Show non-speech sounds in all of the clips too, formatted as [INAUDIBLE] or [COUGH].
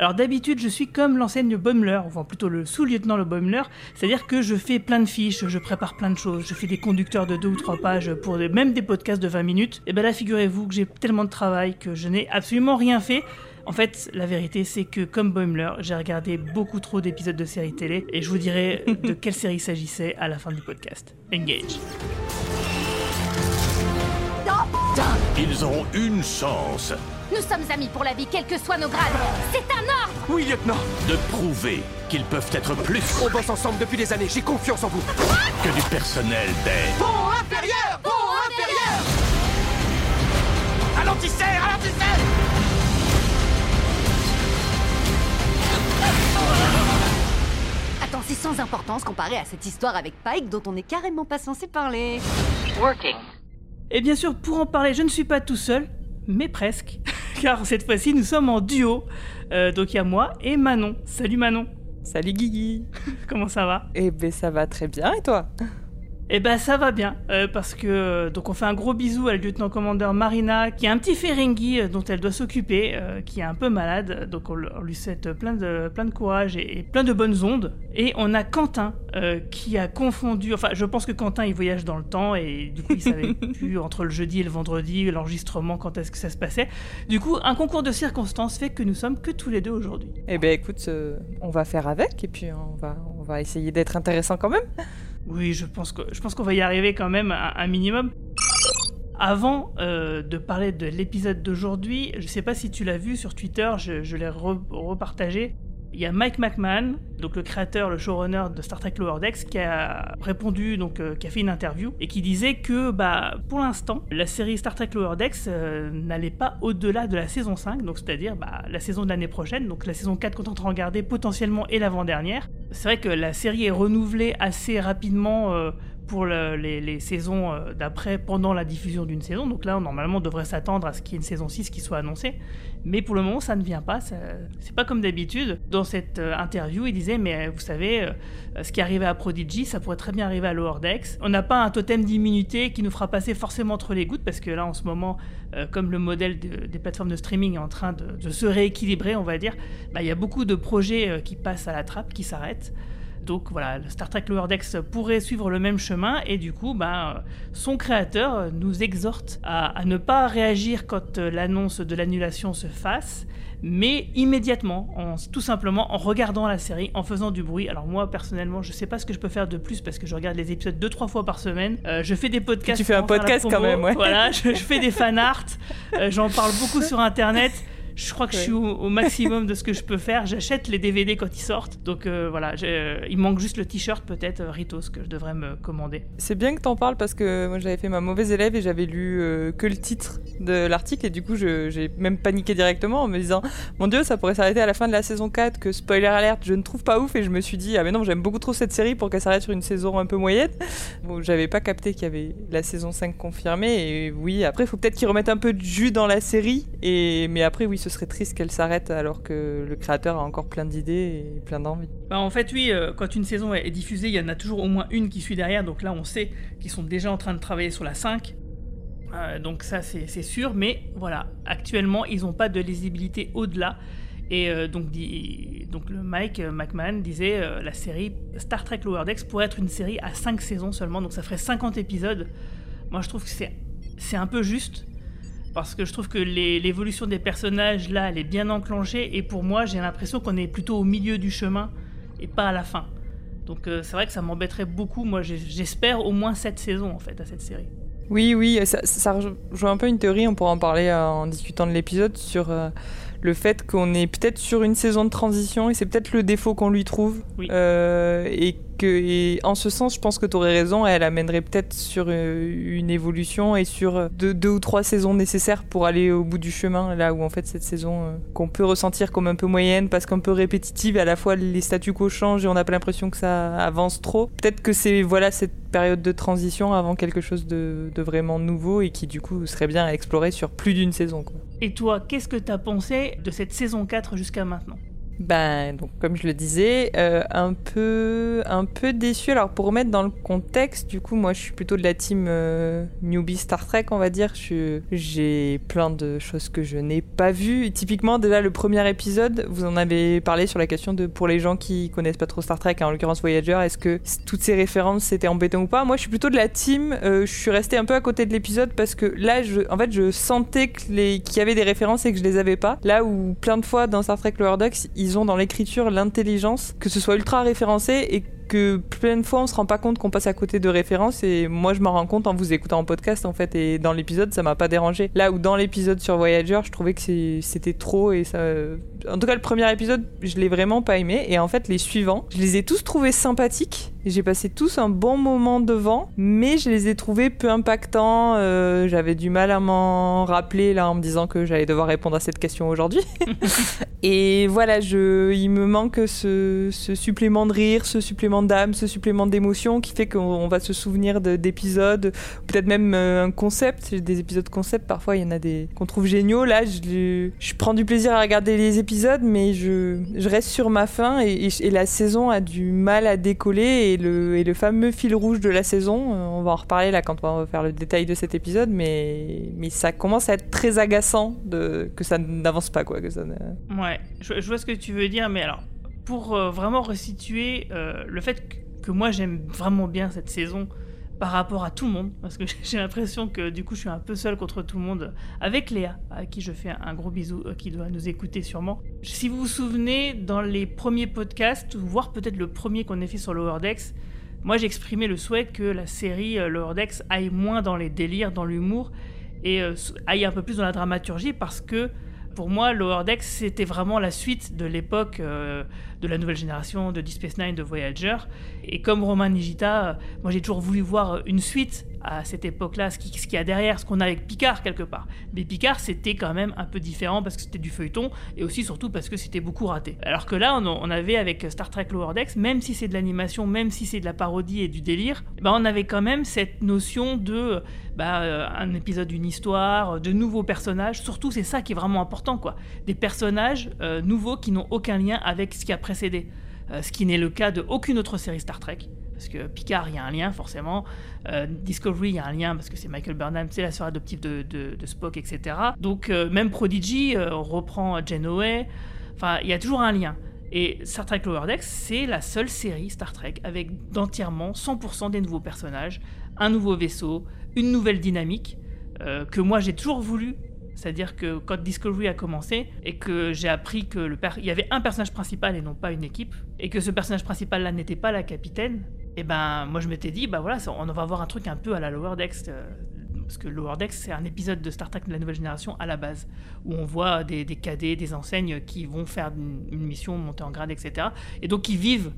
Alors d'habitude, je suis comme l'enseigne Boimler, enfin plutôt le sous-lieutenant le Boimler, c'est-à-dire que je fais plein de fiches, je prépare plein de choses, je fais des conducteurs de deux ou trois pages pour même des podcasts de 20 minutes. Et ben là, figurez-vous que j'ai tellement de travail que je n'ai absolument rien fait. En fait, la vérité, c'est que comme Boimler, j'ai regardé beaucoup trop d'épisodes de séries télé et je vous dirai de quelle série s'agissait à la fin du podcast. Engage. Ils auront une chance. Nous sommes amis pour la vie, quels que soient nos grades. C'est un ordre. Oui, lieutenant. De prouver qu'ils peuvent être plus On bosse ensemble depuis des années, j'ai confiance en vous. Que du personnel des... Pont inférieur Pont inférieur. Ralentissez Ralentissez. Attends, c'est sans importance comparé à cette histoire avec Pike dont on n'est carrément pas censé parler. Et bien sûr, pour en parler, je ne suis pas tout seul, mais presque. [LAUGHS] Car cette fois-ci, nous sommes en duo. Euh, donc il y a moi et Manon. Salut Manon, Salut Guigui comment ça va? Eh ben ça va très bien et toi? Eh ben ça va bien, euh, parce que euh, donc on fait un gros bisou à la lieutenant-commandeur Marina, qui a un petit Ferengi euh, dont elle doit s'occuper, qui est un peu malade, donc on, lui souhaite plein de, plein de courage et, et plein de bonnes ondes. Et on a Quentin, qui a confondu, enfin je pense que Quentin il voyage dans le temps, et du coup il savait [LAUGHS] plus entre le jeudi et le vendredi, l'enregistrement, quand est-ce que ça se passait. Du coup, un concours de circonstances fait que nous sommes que tous les deux aujourd'hui. Eh ben écoute, on va faire avec et puis on va, on va essayer d'être intéressant quand même. Oui, je pense que je pense qu'on va y arriver quand même un, un minimum. Avant euh, de parler de l'épisode d'aujourd'hui, je sais pas si tu l'as vu sur Twitter, je, l'ai re- repartagé. Il y a Mike McMahon, donc le créateur, le showrunner de Star Trek Lower Decks, qui a répondu, donc euh, qui a fait une interview et qui disait que, bah, pour l'instant, la série Star Trek Lower Decks euh, n'allait pas au-delà de la saison 5, donc c'est-à-dire bah, la saison de l'année prochaine, donc la saison 4 qu'on est en train de regarder potentiellement et l'avant-dernière. C'est vrai que la série est renouvelée assez rapidement euh, pour le- les, saisons d'après, pendant la diffusion d'une saison. Donc là, normalement, on devrait s'attendre à ce qu'il y ait une saison 6 qui soit annoncée. Mais pour le moment, ça ne vient pas. C'est pas comme d'habitude. Dans cette euh, interview, il disait Mais euh, vous savez, euh, ce qui arrivait à Prodigy, ça pourrait très bien arriver à Lower. On n'a pas un totem d'immunité qui nous fera passer forcément entre les gouttes, parce que là, en ce moment, comme le modèle de- des plateformes de streaming est en train de, se rééquilibrer, on va dire, bah, il y a beaucoup de projets qui passent à la trappe, qui s'arrêtent. Donc voilà, Star Trek Lower Decks pourrait suivre le même chemin et du coup, ben, euh, son créateur nous exhorte à, à ne pas réagir quand euh, l'annonce de l'annulation se fasse, mais immédiatement, en- tout simplement en regardant la série, en faisant du bruit. Alors moi, personnellement, je sais pas ce que je peux faire de plus parce que je regarde les épisodes deux trois fois par semaine. Euh, je fais des podcasts. Tu fais un podcast quand même, ouais. Voilà, je, je fais des fan [LAUGHS] art. euh, J'en parle beaucoup sur Internet. Je crois que je suis au, au maximum de ce que je peux [LAUGHS] faire. J'achète les DVD quand ils sortent. Donc euh, voilà, euh, il manque juste le t-shirt peut-être euh, Ritos que je devrais me commander. C'est bien que t'en parles parce que moi j'avais fait ma mauvaise élève et j'avais lu euh, que le titre de l'article et du coup j'ai même paniqué directement en me disant mon dieu ça pourrait s'arrêter à la fin de la saison 4 que spoiler alerte je ne trouve pas ouf et je me suis dit ah mais non j'aime beaucoup trop cette série pour qu'elle s'arrête sur une saison un peu moyenne. Bon, j'avais pas capté qu'il y avait la saison 5 confirmée et oui après il faut peut-être qu'ils remettent un peu de jus dans la série et mais après oui ce serait triste qu'elle s'arrête alors que le créateur a encore plein d'idées et plein d'envies. Bah, en fait, oui, euh, quand une saison est diffusée, il y en a toujours au moins une qui suit derrière. Donc là, on sait qu'ils sont déjà en train de travailler sur la 5. Euh, donc ça, c'est sûr. Mais voilà, actuellement, ils n'ont pas de lisibilité au-delà. Et euh, donc, donc le Mike McMahon disait la série Star Trek Lower Decks pourrait être une série à 5 saisons seulement. Donc ça ferait 50 épisodes. Moi, je trouve que c'est un peu juste. Parce que je trouve que l'évolution des personnages, là, elle est bien enclenchée. Et pour moi, j'ai l'impression qu'on est plutôt au milieu du chemin et pas à la fin. Donc euh, c'est vrai que ça m'embêterait beaucoup. Moi, j'espère au moins cette saison, en fait, à cette série. Oui, oui, ça, ça rejoint un peu une théorie, on pourra en parler euh, en discutant de l'épisode, sur euh, le fait qu'on est peut-être sur une saison de transition et c'est peut-être le défaut qu'on lui trouve. Oui. Euh, et et en ce sens, je pense que tu aurais raison, elle amènerait peut-être sur euh, une évolution et sur deux, deux, ou trois saisons nécessaires pour aller au bout du chemin, là où en fait cette saison euh, qu'on peut ressentir comme un peu moyenne parce qu'un peu répétitive, à la fois les statu quo changent et on n'a pas l'impression que ça avance trop. Peut-être que c'est voilà cette période de transition avant quelque chose de, vraiment nouveau et qui du coup serait bien à explorer sur plus d'une saison. Et toi, qu'est-ce que tu as pensé de cette saison 4 jusqu'à maintenant? Ben, donc, comme je le disais, euh, un, peu, un peu déçu. Alors, pour remettre dans le contexte, du coup, moi, je suis plutôt de la team euh, newbie Star Trek, on va dire. J'ai plein de choses que je n'ai pas vues. Typiquement, déjà, le premier épisode, vous en avez parlé sur la question de, pour les gens qui connaissent pas trop Star Trek, en l'occurrence Voyager, est-ce que toutes ces références, c'était embêtant ou pas? Moi, je suis plutôt de la team. Euh, je suis restée un peu à côté de l'épisode parce que là, je, en fait, je sentais qu'il y avait des références et que je les avais pas. Là où, plein de fois, dans Star Trek Lower Decks, ils ont dans l'écriture l'intelligence, que ce soit ultra référencé et que plein de fois on se rend pas compte qu'on passe à côté de références et moi je m'en rends compte en vous écoutant en podcast en fait et dans l'épisode ça m'a pas dérangé. Là où dans l'épisode sur Voyager je trouvais que c'était trop et ça... En tout cas le premier épisode je l'ai vraiment pas aimé et en fait les suivants je les ai tous trouvés sympathiques. J'ai passé tous un bon moment devant mais je les ai trouvés peu impactants. Euh, J'avais du mal à m'en rappeler là en me disant que j'allais devoir répondre à cette question aujourd'hui. [LAUGHS] et voilà je... il me manque ce, ce supplément de rire, ce supplément d'âme, ce supplément d'émotion qui fait qu'on va se souvenir d'épisodes, peut-être même euh, un concept, des épisodes concept, parfois il y en a des qu'on trouve géniaux. Là, je, prends du plaisir à regarder les épisodes, mais je, je reste sur ma faim et, la saison a du mal à décoller et le, et le fameux fil rouge de la saison, euh, on va en reparler là quand on va faire le détail de cet épisode, mais, mais ça commence à être très agaçant que ça n'avance pas quoi. Que ça ouais, je vois ce que tu veux dire, mais alors pour euh, vraiment resituer euh, le fait que, moi j'aime vraiment bien cette saison par rapport à tout le monde, parce que [LAUGHS] j'ai l'impression que du coup je suis un peu seul contre tout le monde, avec Léa, à qui je fais un gros bisou, euh, qui doit nous écouter sûrement. Si vous vous souvenez, dans les premiers podcasts, voire peut-être le premier qu'on ait fait sur Lower Decks, moi j'ai exprimé le souhait que la série Lower Decks aille moins dans les délires, dans l'humour, et aille un peu plus dans la dramaturgie, parce que pour moi, Lower Decks, c'était vraiment la suite de l'époque euh, de la nouvelle génération, de Deep Space Nine, de Voyager. Et comme Roman Nigita, euh, moi j'ai toujours voulu voir une suite à cette époque-là, ce qu'il qui y a derrière, ce qu'on a avec Picard quelque part. Mais Picard, c'était quand même un peu différent parce que c'était du feuilleton et aussi surtout parce que c'était beaucoup raté. Alors que là, on, on, avait avec Star Trek Lower Decks, même si c'est de l'animation, même si c'est de la parodie et du délire, bah on avait quand même cette notion de bah, euh, un épisode d'une histoire, de nouveaux personnages. Surtout, c'est ça qui est vraiment important, quoi. Des personnages euh, nouveaux qui n'ont aucun lien avec ce qui a précédé. Euh, ce qui n'est le cas de aucune autre série Star Trek parce que Picard, il y a un lien forcément. Euh, Discovery, il y a un lien parce que c'est Michael Burnham, c'est la sœur adoptive de, de, Spock, etc. Donc euh, même Prodigy, euh, on reprend Janeway. Enfin, il y a toujours un lien. Et Star Trek Lower Decks, c'est la seule série Star Trek avec d'entièrement 100% des nouveaux personnages, un nouveau vaisseau, une nouvelle dynamique euh, que moi j'ai toujours voulu. C'est-à-dire que quand Discovery a commencé et que j'ai appris que y avait un personnage principal et non pas une équipe, et que ce personnage principal là n'était pas la capitaine, et ben moi je m'étais dit bah voilà on va avoir un truc un peu à la Lower Decks euh, parce que Lower Decks c'est un épisode de Star Trek de la nouvelle génération à la base où on voit des, cadets des enseignes qui vont faire une, mission monter en grade etc et donc qui vivent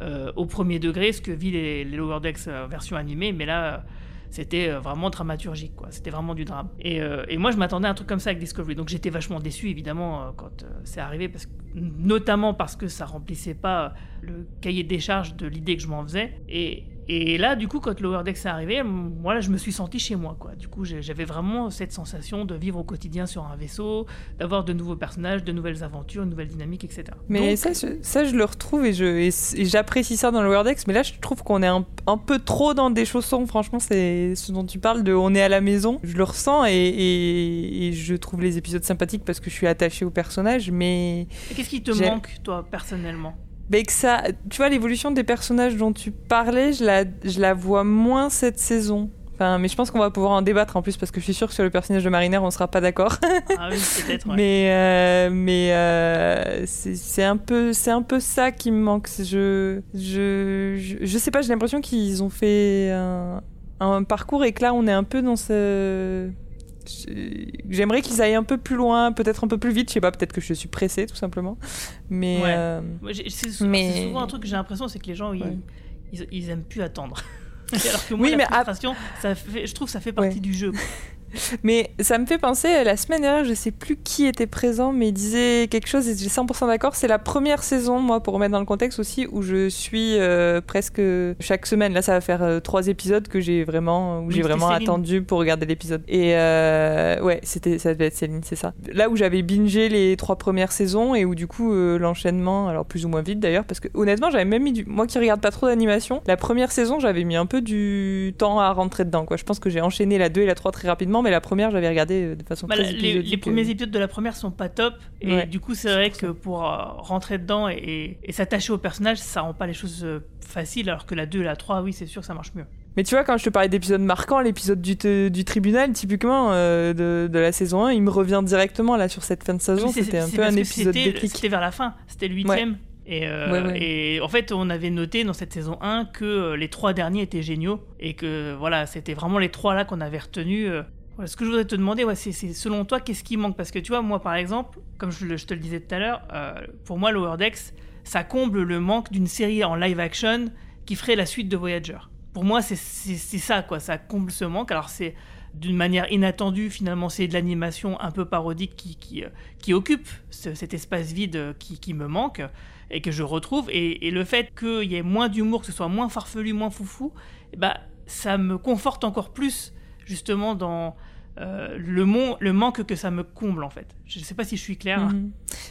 euh, au premier degré ce que vivent les, les Lower Decks euh, version animée mais là c'était vraiment dramaturgique, quoi. C'était vraiment du drame. Et, euh, et moi, je m'attendais à un truc comme ça avec Discovery. Donc j'étais vachement déçu, évidemment, euh, quand euh, c'est arrivé, parce que, notamment parce que ça remplissait pas le cahier des charges de l'idée que je m'en faisais. Et, et là, du coup, quand Lower Decks est arrivé, moi, là, je me suis senti chez moi, quoi. Du coup, j'avais vraiment cette sensation de vivre au quotidien sur un vaisseau, d'avoir de nouveaux personnages, de nouvelles aventures, une nouvelle dynamique, etc. Mais Donc... ça, je, ça, je le retrouve et j'apprécie ça dans Lower Decks, mais là, je trouve qu'on est un, un, peu trop dans des chaussons. Franchement, c'est ce dont tu parles de on est à la maison. Je le ressens et, et, et je trouve les épisodes sympathiques parce que je suis attachée au personnage, mais... Qu'est-ce qui te manque, toi, personnellement? Mais que ça, tu vois, l'évolution des personnages dont tu parlais, je la, je la vois moins cette saison. Enfin, mais je pense qu'on va pouvoir en débattre en plus parce que je suis sûre que sur le personnage de Mariner, on sera pas d'accord. ah oui, peut-être. Ouais. [LAUGHS] Mais euh, mais euh, c'est un peu c'est un peu ça qui me manque. Je je je, je sais pas, j'ai l'impression qu'ils ont fait un, un, parcours et que là on est un peu dans ce j'aimerais qu'ils aillent un peu plus loin, peut-être un peu plus vite. Je sais pas, peut-être que je suis pressée tout simplement. Mais, Ouais. euh, C'est souvent, Mais- c'est souvent un truc que j'ai l'impression, c'est que les gens, ils, Ouais. ils, ils aiment plus attendre. [LAUGHS] Alors que moi, Oui, la mais frustration, ça fait, je trouve que ça fait partie Ouais. du jeu. [LAUGHS] [LAUGHS] Mais ça me fait penser, la semaine dernière, je sais plus qui était présent, mais il disait quelque chose et j'ai 100% d'accord. C'est la première saison, moi, pour remettre dans le contexte aussi, où je suis euh, presque chaque semaine. Là, ça va faire euh, trois épisodes que j'ai vraiment, où j'ai vraiment Céline. attendu pour regarder l'épisode. Et euh, ouais, c'était, ça devait être Céline, c'est ça. Là où j'avais bingé les trois premières saisons et où du coup l'enchaînement, alors plus ou moins vite d'ailleurs, parce que honnêtement, j'avais même mis du, moi qui regarde pas trop d'animation, la première saison, j'avais mis un peu du temps à rentrer dedans. Quoi. Je pense que j'ai enchaîné la 2 et la 3 très rapidement, mais la première, j'avais regardé euh, de façon Bah, très les, euh. premiers épisodes de la première sont pas top. Et Ouais. du coup, c'est vrai que pour euh, rentrer dedans et, et s'attacher au personnage, ça rend pas les choses euh, faciles. Alors que la 2 et la 3, oui, c'est sûr ça marche mieux. Mais tu vois, quand je te parlais d'épisodes marquants, l'épisode du, du tribunal, typiquement, euh, de, de la saison 1, il me revient directement là sur cette fin de saison. C'était un peu un épisode déclic. C'était vers la fin, c'était le huitième. Et, euh, Ouais, ouais. et en fait, on avait noté dans cette saison 1 que les trois derniers étaient géniaux et que voilà, c'était vraiment les trois là qu'on avait retenus. Ce que je voudrais te demander, c'est selon toi, qu'est-ce qui manque? Parce que tu vois, moi par exemple, comme je, te le disais tout à l'heure, euh, pour moi, Lower Decks, ça comble le manque d'une série en live action qui ferait la suite de Voyager. Pour moi, c'est ça, quoi. Ça comble ce manque. Alors, c'est d'une manière inattendue, finalement, c'est de l'animation un peu parodique qui, euh, occupe ce- cet espace vide euh, qui, me manque et que je retrouve. Et, et le fait qu'il y ait moins d'humour, que ce soit moins farfelu, moins foufou, ben, ça me conforte encore plus, justement, dans euh, le, mon- le manque que ça me comble, en fait. Je ne sais pas si je suis claire. Mhm.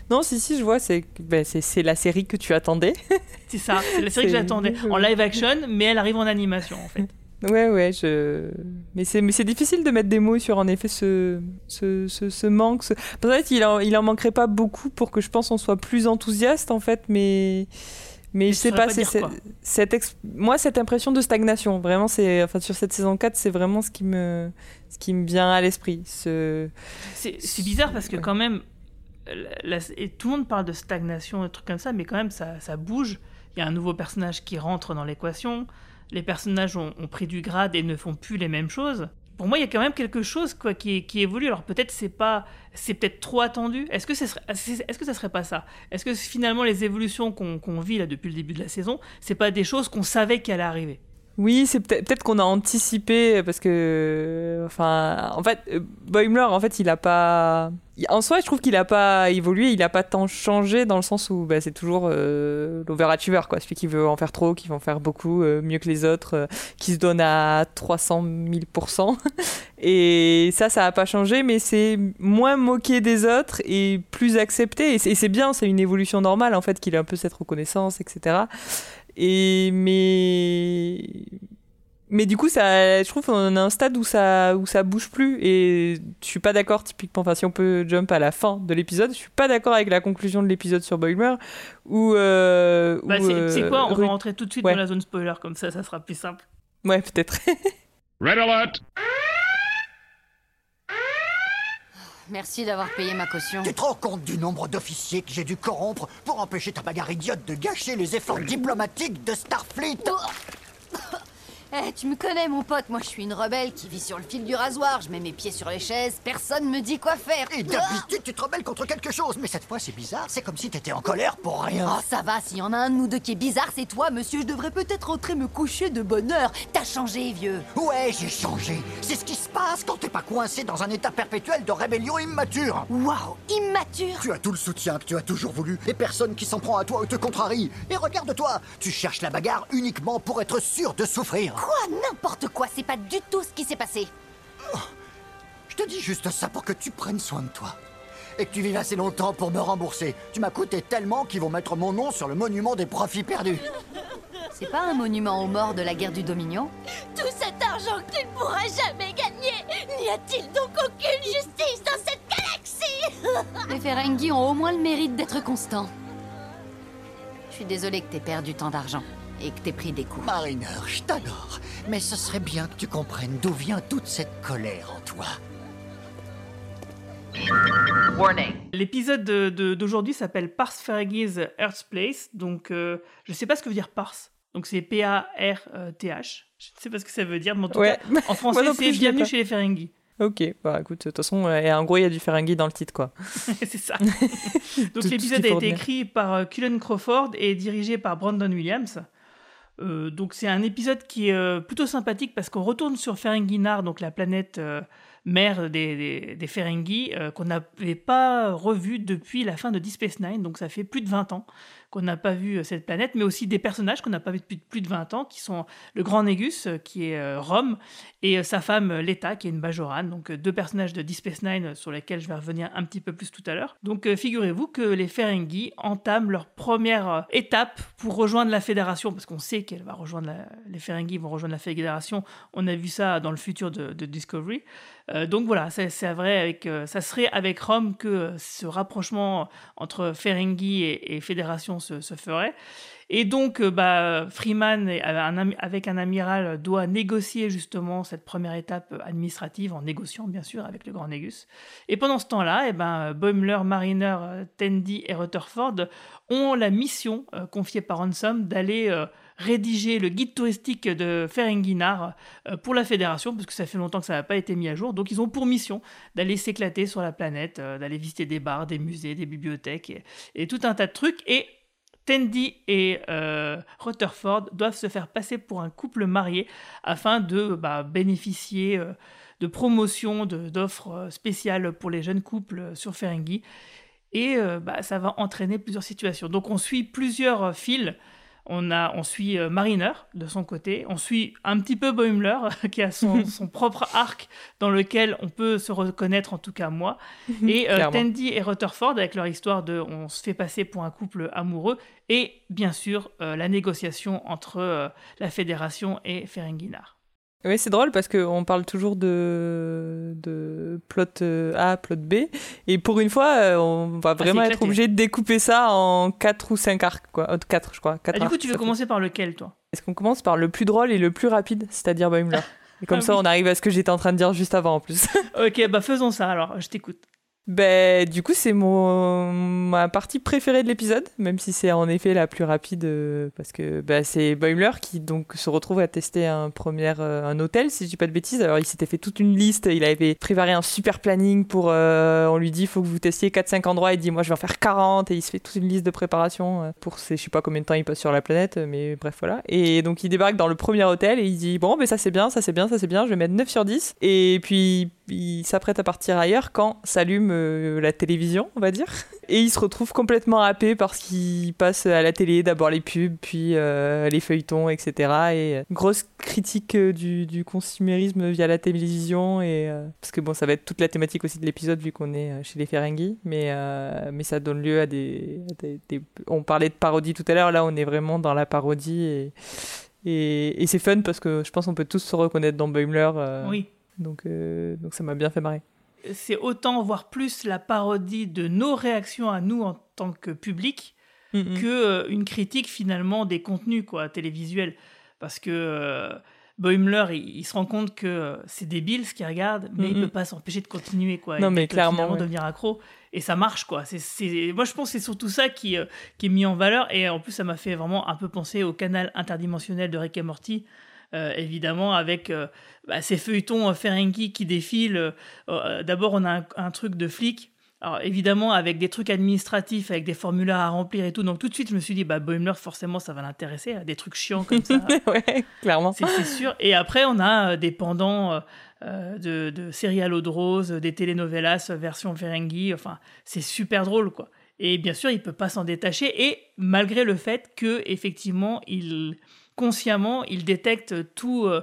Non, si, si, je vois, c'est ben, la série que tu attendais. [LAUGHS] C'est ça, c'est la série que j'attendais. En live action, mais elle arrive en animation, en fait. [LAUGHS] Ouais, ouais, je... mais c'est difficile de mettre des mots sur en effet ce, ce, ce, ce manque. Peut-être qu'il en, il en manquerait pas beaucoup pour que je pense on soit plus enthousiaste en fait, mais mais je sais pas, c'est cette moi cette impression de stagnation, vraiment c'est enfin sur cette saison 4, c'est vraiment ce qui me ce qui me vient à l'esprit. Ce C'est bizarre parce que Ouais. quand même, la- et tout le monde parle de stagnation et trucs comme ça, mais quand même ça, ça bouge. Il y a un nouveau personnage qui rentre dans l'équation. Les personnages ont, ont pris du grade et ne font plus les mêmes choses. Pour moi, il y a quand même quelque chose quoi qui, évolue. Alors peut-être c'est pas, c'est peut-être trop attendu. Est-ce que ce serait, est-ce que ça serait pas ça? Est-ce que finalement les évolutions qu'on qu'on vit là depuis le début de la saison, c'est pas des choses qu'on savait qu'elles allaient arriver? Oui, c'est peut-être qu'on a anticipé parce que, enfin, en fait, euh, Boimler, en fait, il a pas. En soi, je trouve qu'il a pas évolué, il a pas tant changé dans le sens où bah, c'est toujours euh, l'overachiever, quoi, celui qui veut en faire trop, qui veut en faire beaucoup, euh, mieux que les autres, euh, qui se donne à 300 000 [LAUGHS] Et ça, ça a pas changé, mais c'est moins moqué des autres et plus accepté. Et c'est bien, c'est une évolution normale, en fait, qu'il ait un peu cette reconnaissance, etc. Et mais mais du coup ça je trouve qu'on est à un stade où ça où ça bouge plus et je suis pas d'accord typiquement enfin si on peut jump à la fin de l'épisode je suis pas d'accord avec la conclusion de l'épisode sur Boiler où, euh, Bah, où, c'est c'est euh, quoi On Ru- va rentrer tout de suite Ouais. dans la zone spoiler comme ça, ça sera plus simple. ouais peut-être [LAUGHS] Red alert! Merci d'avoir payé ma caution. Tu te rends compte du nombre d'officiers que j'ai dû corrompre pour empêcher ta bagarre idiote de gâcher les efforts diplomatiques de Starfleet? Eh, tu me connais, mon pote, moi je suis une rebelle qui vit sur le fil du rasoir, je mets mes pieds sur les chaises, personne me dit quoi faire. Et d'habitude, tu te rebelles contre quelque chose, mais cette fois, c'est bizarre, c'est comme si t'étais en colère pour rien. Oh, ça va, s'il y en a un de nous deux qui est bizarre, c'est toi, monsieur. Je devrais peut-être rentrer me coucher de bonne heure. T'as changé, vieux. Ouais, j'ai changé. C'est ce qui se passe quand t'es pas coincé dans un état perpétuel de rébellion immature. Waouh, immature. Tu as tout le soutien que tu as toujours voulu, et personne qui s'en prend à toi ou te contrarie. Et regarde-toi, tu cherches la bagarre uniquement pour être sûr de souffrir. Quoi N'importe quoi, c'est pas du tout ce qui s'est passé. Je te dis juste ça pour que tu prennes soin de toi. Et que tu vives assez longtemps pour me rembourser. Tu m'as coûté tellement qu'ils vont mettre mon nom sur le monument des profits perdus. C'est pas un monument aux morts de la guerre du Dominion Tout cet argent que tu ne pourras jamais gagner N'y a-t-il donc aucune justice dans cette galaxie [LAUGHS] Les Ferengi ont au moins le mérite d'être constants. Je suis désolée que t'aies perdu tant d'argent et que t'aies pris des coups. Mariner, je t'adore. Mais ce serait bien que tu comprennes d'où vient toute cette colère en toi. L'épisode de- de- d'aujourd'hui s'appelle Parse Fergie's Earth's Place. Donc, euh, je sais pas ce que veut dire Parse. Donc, c'est P-A-R-T-H. Je ne sais pas ce que ça veut dire, mais en tout Ouais. cas, en [LAUGHS] français, c'est Bienvenue chez les Ferengi. Ok, bah écoute, de toute façon, euh, en gros, il y a du Ferengi dans le titre, quoi. [LAUGHS] c'est ça. [LAUGHS] Donc l'épisode a été écrit par euh, Cullen Crawford et dirigé par Brandon Williams. Euh, donc c'est un épisode qui est euh, plutôt sympathique parce qu'on retourne sur Ferenginar, donc la planète mère des, des, Ferengi, euh, qu'on n'avait pas revu depuis la fin de Deep Space Nine, donc ça fait plus de 20 ans qu'on n'a pas vu euh, cette planète, mais aussi des personnages qu'on n'a pas vu depuis plus de 20 ans, qui sont le Grand Négus, euh, qui est Rome, et sa femme Leta, qui est une Bajoran, donc deux personnages de Deep Space Nine sur lesquels je vais revenir un petit peu plus tout à l'heure. Donc figurez-vous que les Ferengi entament leur première étape pour rejoindre la Fédération, parce qu'on sait qu'elle va rejoindre la- les Ferengi vont rejoindre la Fédération. On a vu ça dans le futur de Discovery. Euh, donc voilà, c'est vrai avec, euh, ça serait avec Rome que euh, ce rapprochement entre Ferengi et, Fédération se, ferait. Et donc, bah, Freeman, avec un amiral, doit négocier justement cette première étape administrative, en négociant bien sûr avec le Grand Négus. Et pendant ce temps-là, eh ben, Boimler, Mariner, Tandy et Rutherford ont la mission confiée par Ransom d'aller rédiger le guide touristique de Ferenginar euh, pour la Fédération, parce que ça fait longtemps que ça n'a pas été mis à jour. Donc ils ont pour mission d'aller s'éclater sur la planète, euh, d'aller visiter des bars, des musées, des bibliothèques et, tout un tas de trucs. Et Tandy et euh, Rutherford doivent se faire passer pour un couple marié afin de bah, bénéficier de promotions, d'offres spéciales pour les jeunes couples sur Ferengi. Et bah, ça va entraîner plusieurs situations. Donc on suit plusieurs fils. On, a, on suit euh, Mariner de son côté, on suit un petit peu Boimler [LAUGHS] qui a son, [LAUGHS] son propre arc dans lequel on peut se reconnaître, en tout cas moi, et euh. Tandy et Rutherford avec leur histoire de on se fait passer pour un couple amoureux, et bien sûr euh, la négociation entre euh, la Fédération et Ferenginar. Oui, c'est drôle parce qu'on parle toujours de, de plot euh, A, plot B. Et pour une fois, euh, on va vraiment être obligé de découper ça en 4 ou 5 arcs. Quoi. Euh, 4, je crois. Ah, du coup, tu veux fait. commencer par lequel, toi? Est-ce qu'on commence par le plus drôle et le plus rapide, c'est-à-dire Boimler [LAUGHS] Et comme Ah ça, oui. on arrive à ce que j'étais en train de dire juste avant en plus. Ok, bah faisons ça alors, je t'écoute. Ben, du coup, c'est mon ma partie préférée de l'épisode, même si c'est en effet la plus rapide, euh, parce que ben, c'est Boimler qui donc se retrouve à tester un premier euh, un hôtel, si je dis pas de bêtises. Alors, il s'était fait toute une liste, il avait préparé un super planning pour. euh, on lui dit, faut que vous testiez 4-5 endroits. Il dit, moi, je vais en faire 40, et il se fait toute une liste de préparation euh, pour ces, je sais pas combien de temps il passe sur la planète, mais bref, voilà. Et donc, il débarque dans le premier hôtel et il dit, bon, ben ça c'est bien, ça c'est bien, ça c'est bien, je vais mettre 9 sur 10. Et puis, il s'apprête à partir ailleurs quand s'allume euh, la télévision, on va dire. [LAUGHS] Et il se retrouve complètement happé parce qu'il passe à la télé, d'abord les pubs, puis euh, les feuilletons, etc. Et euh, grosse critique du, consumérisme via la télévision. Et, parce que bon, ça va être toute la thématique aussi de l'épisode vu qu'on est chez les Ferengi. Mais, mais ça donne lieu à des, On parlait de parodie tout à l'heure, là on est vraiment dans la parodie. Et, et, et c'est fun parce que je pense qu'on peut tous se reconnaître dans Boimler. Oui. Donc, euh, donc ça m'a bien fait marrer. C'est autant, voire plus, la parodie de nos réactions à nous en tant que public Mm, que euh, une critique finalement des contenus quoi, télévisuels. Parce que euh, Boimler, il, il se rend compte que c'est débile ce qu'il regarde, mais il Mhm. peut pas s'empêcher de continuer. Quoi, Non, Il mais clairement, ouais. devenir accro. Et ça marche, quoi. C'est, c'est- Moi, je pense que c'est surtout ça qui, euh, qui est mis en valeur. Et en plus, ça m'a fait vraiment un peu penser au canal interdimensionnel de Rick et Morty. Euh, évidemment, avec euh, bah, ces feuilletons euh, Ferengi qui défilent. D'abord, on a un, un truc de flic. Alors évidemment avec des trucs administratifs, avec des formulaires à remplir et tout. Donc tout de suite je me suis dit bah Boimler forcément ça va l'intéresser, des trucs chiants comme ça. [LAUGHS] ouais, clairement. C'est sûr. Et après, on a des pendants de, de séries à l'eau de rose, des telenovelas version Ferengi. Enfin, c'est super drôle, quoi. Et bien sûr, il peut pas s'en détacher. Et malgré le fait que, effectivement, il consciemment, il détecte tout, euh,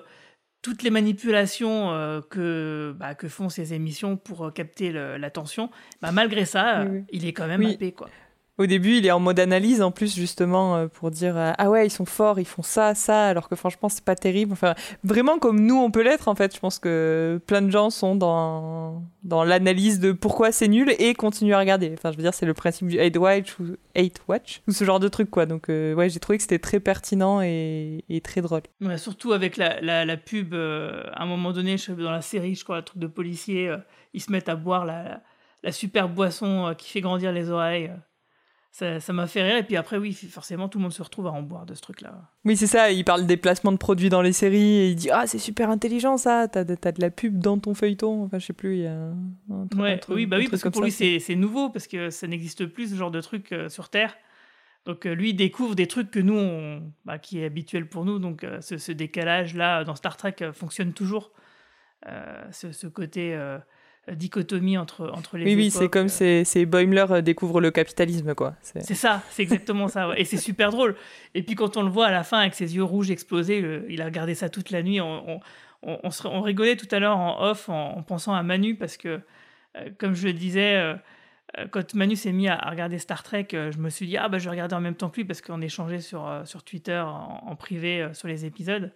toutes les manipulations euh, que, bah, que font ces émissions pour euh, capter l'attention. Bah, malgré ça, Oui, oui. il est quand même Oui. happé, quoi. Au début, il est en mode analyse en plus, justement, euh, pour dire euh, Ah ouais, ils sont forts, ils font ça, ça, alors que franchement, c'est pas terrible. Enfin, vraiment comme nous, on peut l'être, en fait. Je pense que plein de gens sont dans, dans l'analyse de pourquoi c'est nul et continuent à regarder. Enfin, je veux dire, c'est le principe du hate watch ou, hate watch, ou ce genre de truc, quoi. Donc, euh, ouais, j'ai trouvé que c'était très pertinent et, très drôle. Ouais, surtout avec la, la, pub, euh, à un moment donné, dans la série, je crois, le truc de policier, ils se mettent à boire la, la, super boisson qui fait grandir les oreilles. Ça ça m'a fait rire. Et puis après, oui, forcément, tout le monde se retrouve à en boire de ce truc-là. Oui, c'est ça, il parle des placements de produits dans les séries et il dit Ah, c'est super intelligent ça, t'as de, de la pub dans ton feuilleton. Enfin, je sais plus, il y a un, truc- Ouais, un truc- oui, bah oui, parce que pour ça, lui, c'est nouveau, parce que ça n'existe plus, ce genre de truc euh, sur Terre. Donc euh, lui, il découvre des trucs que nous, on, bah, qui est habituel pour nous. Donc euh, ce, ce décalage-là, dans Star Trek, fonctionne toujours. Ce, ce côté dichotomie entre, entre les Oui, oui, c'est comme euh, c'est Boimler euh, découvre le capitalisme, quoi. C'est- ça, c'est exactement ça. ouais. Et c'est super drôle. Et puis quand on le voit à la fin avec ses yeux rouges explosés, le- il a regardé ça toute la nuit. On, on, on- on se- on rigolait tout à l'heure en off en, en pensant à Manu parce que, euh, comme je le disais, euh, quand Manu s'est mis à, à regarder Star Trek, euh, je me suis dit, ah bah je vais regarder en même temps que lui parce qu'on échangeait sur, sur Twitter en, en privé sur les épisodes.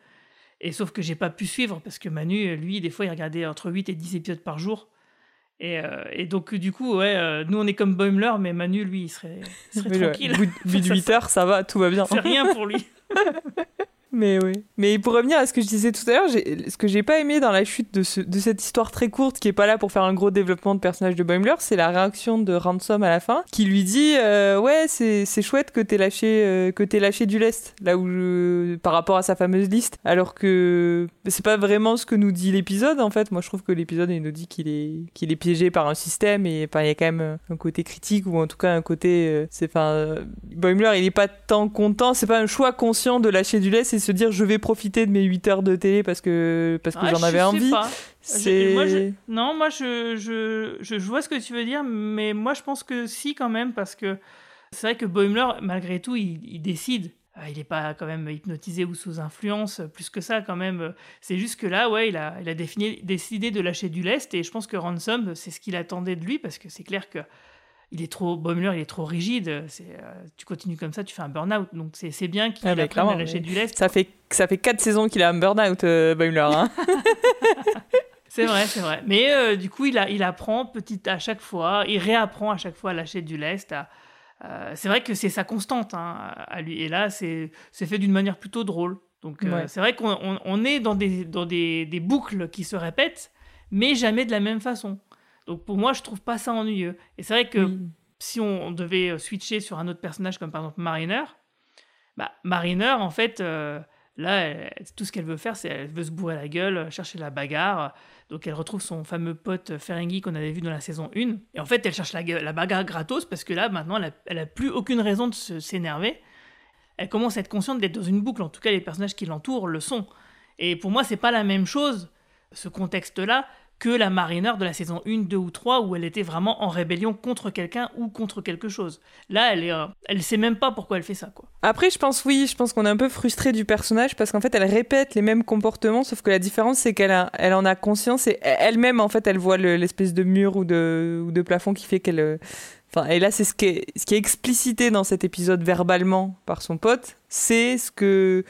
Et sauf que j'ai pas pu suivre parce que Manu, lui, des fois, il regardait entre 8 et 10 épisodes par jour. Et, euh, et donc, du coup, ouais, euh, nous, on est comme Boimler, mais Manu, lui, il serait, il serait Oui, ouais, tranquille. Bout de- au bout de [LAUGHS] Ça, 8 heures, ça va, tout va bien. C'est rien pour lui. [LAUGHS] Mais oui. Mais pour revenir à ce que je disais tout à l'heure, ce que j'ai pas aimé dans la chute de, ce- de cette histoire très courte qui est pas là pour faire un gros développement de personnage de Boimler, c'est la réaction de Ransom à la fin, qui lui dit euh, ouais c'est chouette que t'aies lâché euh, t'aies lâché du lest là où par rapport à sa fameuse liste, alors que c'est pas vraiment ce que nous dit l'épisode en fait. Moi je trouve que l'épisode il nous dit qu'il est qu'il est piégé par un système et il y a quand même un côté critique ou en tout cas un côté euh, c'est Boimler il est pas tant content, c'est pas un choix conscient de lâcher du lest se dire je vais profiter de mes 8 heures de télé parce que parce que Ah, j'en je avais envie. pas. C'est moi, je- Non, moi, je, je, je, vois ce que tu veux dire, mais moi, je pense que si, quand même, parce que c'est vrai que Boimler, malgré tout, il, il décide. Ah, Il n'est pas quand même hypnotisé ou sous influence, plus que ça quand même. C'est juste que là, ouais, il a, il a défini- décidé de lâcher du lest et je pense que Ransom, c'est ce qu'il attendait de lui parce que c'est clair que il est trop il est trop rigide. C'est, euh, tu continues comme ça, tu fais un burn-out. Donc c'est, c'est bien qu'il Ah, bah, apprenne à lâcher du lest. Ça fait ça fait 4 saisons qu'il a un burn-out euh, hein. [LAUGHS] C'est vrai, c'est vrai. Mais euh, du coup, il, a, il apprend petit à chaque fois, il réapprend à chaque fois à lâcher du lest. à- euh, c'est vrai que c'est sa constante hein, à lui. Et là, c'est c'est fait d'une manière plutôt drôle. Donc Ouais. c'est vrai qu'on on- on est dans, des, dans des, des boucles qui se répètent, mais jamais de la même façon. Donc pour moi, je trouve pas ça ennuyeux. Et c'est vrai que Oui. si on devait euh, switcher sur un autre personnage comme par exemple Mariner, bah, Mariner, en fait, euh, là, elle- tout ce qu'elle veut faire, c'est elle veut se bourrer la gueule, euh, chercher la bagarre. Donc elle retrouve son fameux pote Ferengi qu'on avait vu dans la saison 1. Et en fait, elle cherche la, bagarre gratos parce que là, maintenant, elle a, elle a plus aucune raison de s'énerver. Elle commence à être consciente d'être dans une boucle. En tout cas, les personnages qui l'entourent le sont. Et pour moi, c'est pas la même chose, ce contexte-là, que la Mariner de la saison 1, 2 ou 3, où elle était vraiment en rébellion contre quelqu'un ou contre quelque chose. Là, elle est, euh, elle sait même pas pourquoi elle fait ça, quoi. Après, je pense oui, je pense qu'on est un peu frustré du personnage parce qu'en fait, elle répète les mêmes comportements, sauf que la différence, c'est qu'elle elle en a conscience et elle-même, en fait, elle voit le- l'espèce de mur ou de, ou de plafond qui fait qu'elle. euh, Enfin, et là, c'est ce qui est explicité dans cet épisode verbalement par son pote, c'est ce que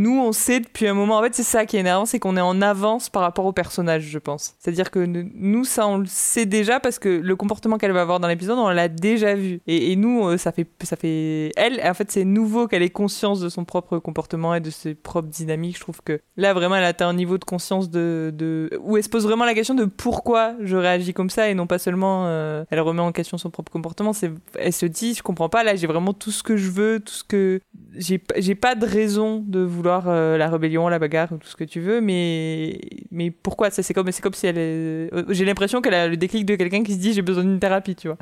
nous, on sait depuis un moment. En fait, c'est ça qui est énervant, c'est qu'on est en avance par rapport au personnage, je pense. C'est-à-dire que nous, ça, on le sait déjà parce que le comportement qu'elle va avoir dans l'épisode, on l'a déjà vu. Et, nous, euh, ça fait, ça fait. Elle, en fait, c'est nouveau qu'elle ait conscience de son propre comportement et de ses propres dynamiques. Je trouve que là, vraiment, elle atteint un niveau de conscience de, où elle se pose vraiment la question de pourquoi je réagis comme ça et non pas seulement euh, elle remet en question son propre comportement. Elle se dit, je comprends pas. Là, j'ai vraiment tout ce que je veux, tout ce que j'ai pas de raison de vouloir euh, la rébellion, la bagarre, tout ce que tu veux, mais mais pourquoi ça c'est comme c'est comme si elle est... euh, j'ai l'impression qu'elle a le déclic de quelqu'un qui se dit j'ai besoin d'une thérapie, tu vois.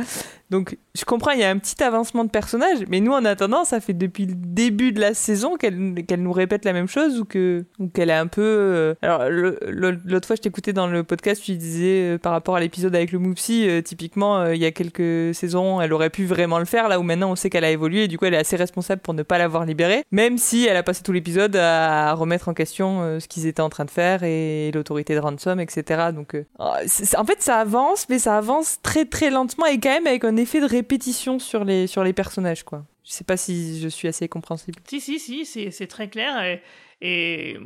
Donc je comprends, il y a un petit avancement de personnage, mais nous en attendant, ça fait depuis le début de la saison qu'elle qu'elle nous répète la même chose ou que ou qu'elle est un peu. euh, Alors l'autre fois, je t'écoutais dans le podcast, tu disais euh, par rapport à l'épisode avec le Moupsi, typiquement, il y a quelques saisons, elle aurait pu vraiment le faire, là où maintenant on sait qu'elle a évolué et du coup elle est assez responsable pour ne pas l'avoir libérée, même si elle a passé tout l'épisode à remettre en question ce qu'ils étaient en train de faire et l'autorité de Ransom, etc. Donc euh, c'est- en fait ça avance, mais ça avance très très lentement et quand même avec un effet de répétition sur les, sur les personnages, quoi. Je sais pas si je suis assez compréhensible. Si, si, si, c'est très clair. Et,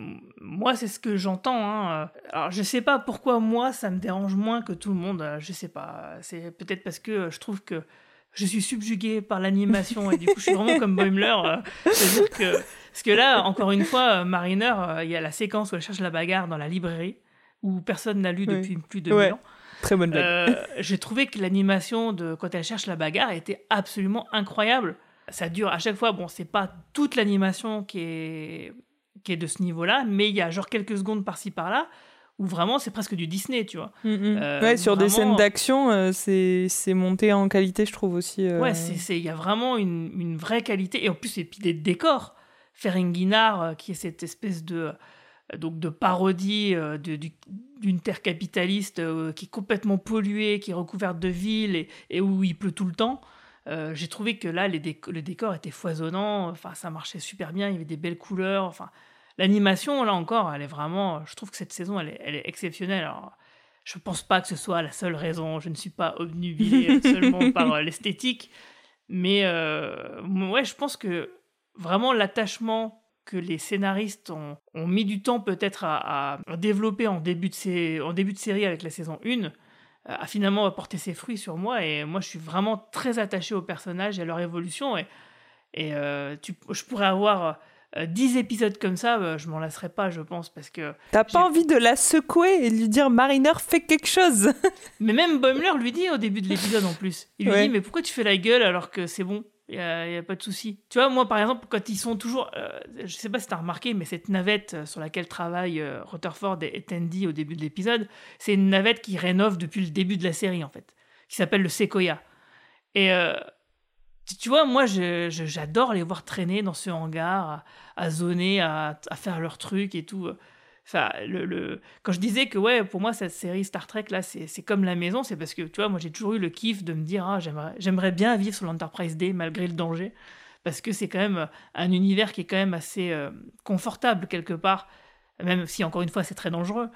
moi, c'est ce que j'entends. hein. Alors, je sais pas pourquoi moi, ça me dérange moins que tout le monde. euh, Je sais pas. C'est peut-être parce que je trouve que je suis subjugué par l'animation et du coup, je suis vraiment comme Boimler. euh, C'est-à-dire que. Parce que là, encore une fois, euh, Mariner, euh, il y a la séquence où elle cherche la bagarre dans la librairie, où personne n'a lu Oui. depuis plus de Ouais. mille ans. Très bonne blague. Euh, J'ai trouvé que l'animation de quand elle cherche la bagarre était absolument incroyable. Ça dure à chaque fois. Bon, c'est pas toute l'animation qui est qui est de ce niveau-là, mais il y a genre quelques secondes par-ci par-là où vraiment c'est presque du Disney, tu vois. Mm, mm. euh, ouais, sur des scènes d'action, euh, c'est monté en qualité, je trouve aussi. Ouais, il y a vraiment une, une vraie qualité et en plus et puis des décors. Ferenginar, euh, qui est cette espèce de euh, donc de parodie euh, d'une terre capitaliste euh, qui est complètement polluée, qui est recouverte de villes et, et où il pleut tout le temps. Euh, J'ai trouvé que là, les déc- le décor était foisonnant. Enfin, ça marchait super bien. Il y avait des belles couleurs. Enfin, l'animation, là encore, elle est vraiment. Je trouve que cette saison, elle est, elle est exceptionnelle. Alors, je pense pas que ce soit la seule raison. Je ne suis pas obnubilée [LAUGHS] seulement par l'esthétique. Mais ouais, je pense que vraiment l'attachement que les scénaristes ont, ont mis du temps peut-être à, à développer en début, de sé- en début de série avec la saison 1 euh, a finalement apporté ses fruits sur moi. Et moi, je suis vraiment très attaché aux personnages et à leur évolution. Et, et euh, tu- je pourrais avoir euh, 10 épisodes comme ça, euh, je m'en lasserais pas, je pense, parce que... T'as pas envie de la secouer et de lui dire Mariner, fais quelque chose [LAUGHS] Mais même Boimler lui dit au début de l'épisode en plus. Il lui Ouais. dit mais pourquoi tu fais la gueule alors que c'est bon? Il n'y a, pas de souci. Tu vois, moi par exemple, quand ils sont toujours... euh, je sais pas si tu as remarqué, mais cette navette euh, sur laquelle travaillent euh, Rutherford et, Tandy au début de l'épisode, c'est une navette qui rénove depuis le début de la série en fait, qui s'appelle le Sequoia. Et tu, vois, moi j'adore les voir traîner dans ce hangar, à, à zoner, à, à faire leurs trucs et tout. Enfin, le, quand je disais que ouais, pour moi cette série Star Trek là, c'est comme la maison, c'est parce que tu vois, moi j'ai toujours eu le kiff de me dire ah j'aimerais j'aimerais bien vivre sur l'Enterprise D malgré le danger, parce que c'est quand même un univers qui est quand même assez euh, confortable quelque part, même si encore une fois c'est très dangereux.